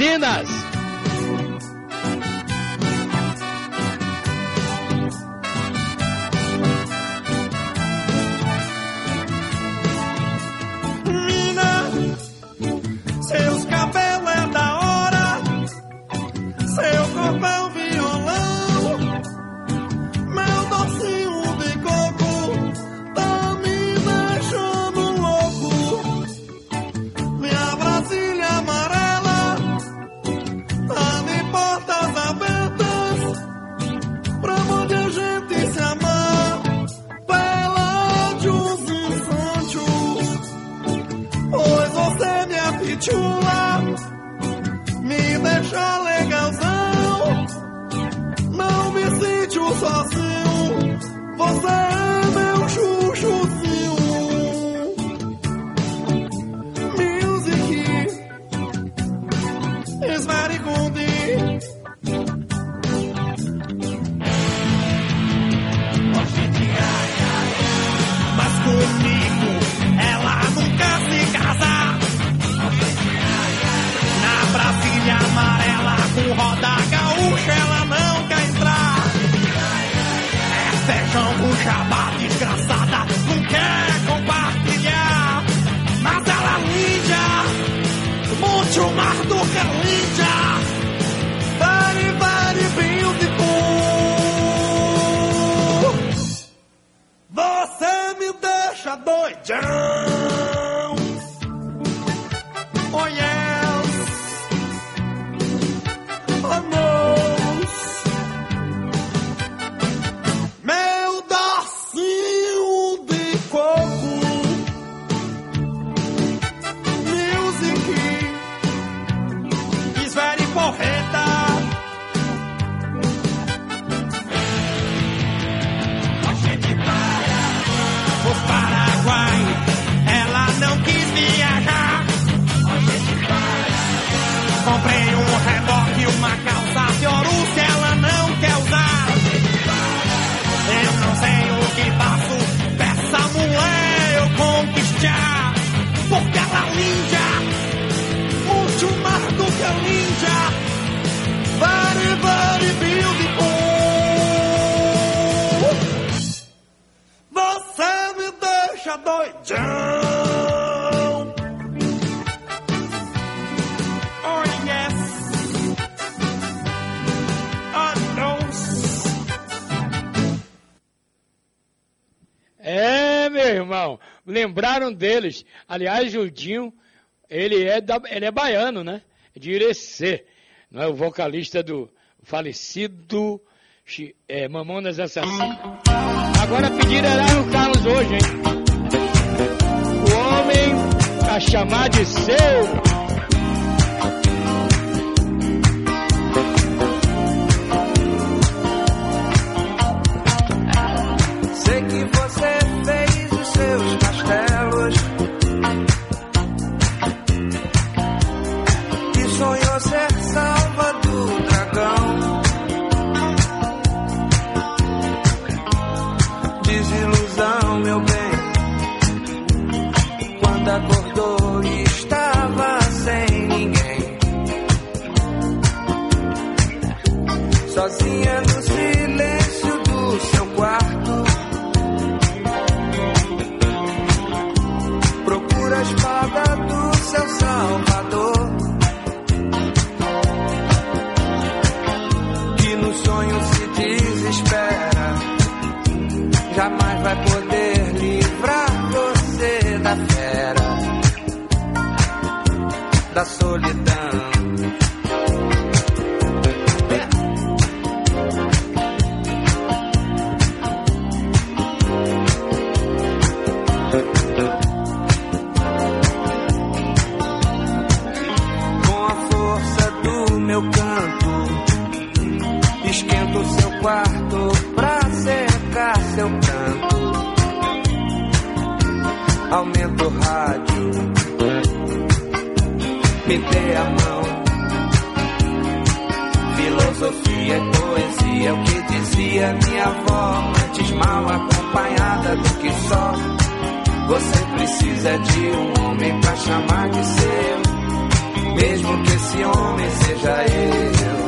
Assassinas. deixa doidão. Oh yes. Ah, é, meu irmão, lembraram deles. Aliás, Judinho, ele é, da, ele é baiano, né? É de Irecê, não é o vocalista do falecido é, Mamonas Assassinas. Agora pediram o Carlos hoje, hein? Chamar de seu. Da solidão. Aumenta o rádio, dê a mão. Filosofia e poesia, o que dizia minha avó, antes mal acompanhada do que só. Você precisa de um homem pra chamar de seu, mesmo que esse homem seja eu.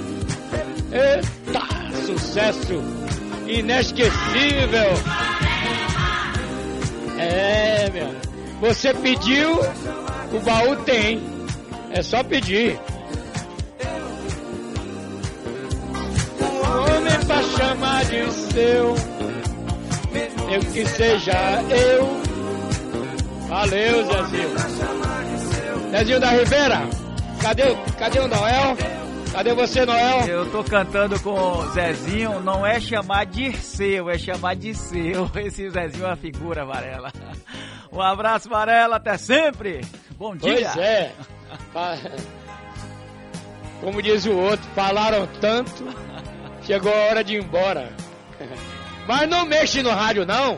Eita, sucesso inesquecível. É, meu. Você pediu, o baú tem. É só pedir. Homem pra chamar de seu, mesmo que seja eu. Valeu, Zezinho. Zezinho da Ribeira, cadê, cadê o Noel? Cadê você, Noel? Eu tô cantando com o Zezinho, não é chamar de seu, é chamar de seu. Esse Zezinho é uma figura, Varela. Um abraço, Varela, até sempre. Bom dia. Pois é. Como diz o outro, falaram tanto, chegou a hora de ir embora. Mas não mexe no rádio, não.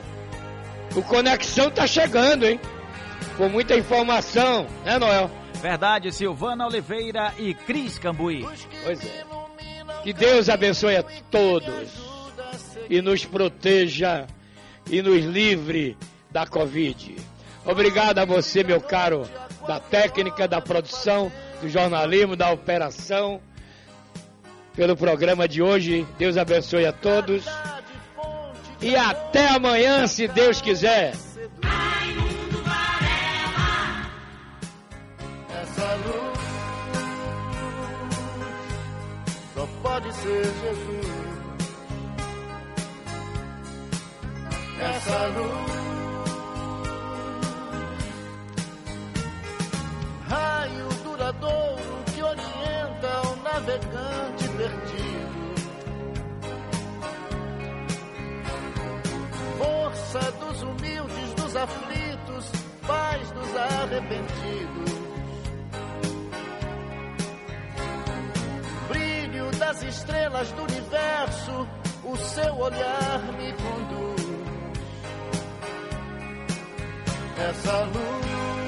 O Conexão tá chegando, hein? com muita informação, né, Noel? Verdade, Silvana Oliveira e Cris Cambuí. Pois é. Que Deus abençoe a todos e nos proteja e nos livre da Covid. Obrigado a você, meu caro, da técnica, da produção, do jornalismo, da operação, pelo programa de hoje. Deus abençoe a todos. E até amanhã, se Deus quiser. Luz só pode ser Jesus. Essa luz, raio duradouro que orienta o navegante perdido. Força dos humildes, dos aflitos, paz dos arrependidos. Das estrelas do universo, o seu olhar me conduz. Essa luz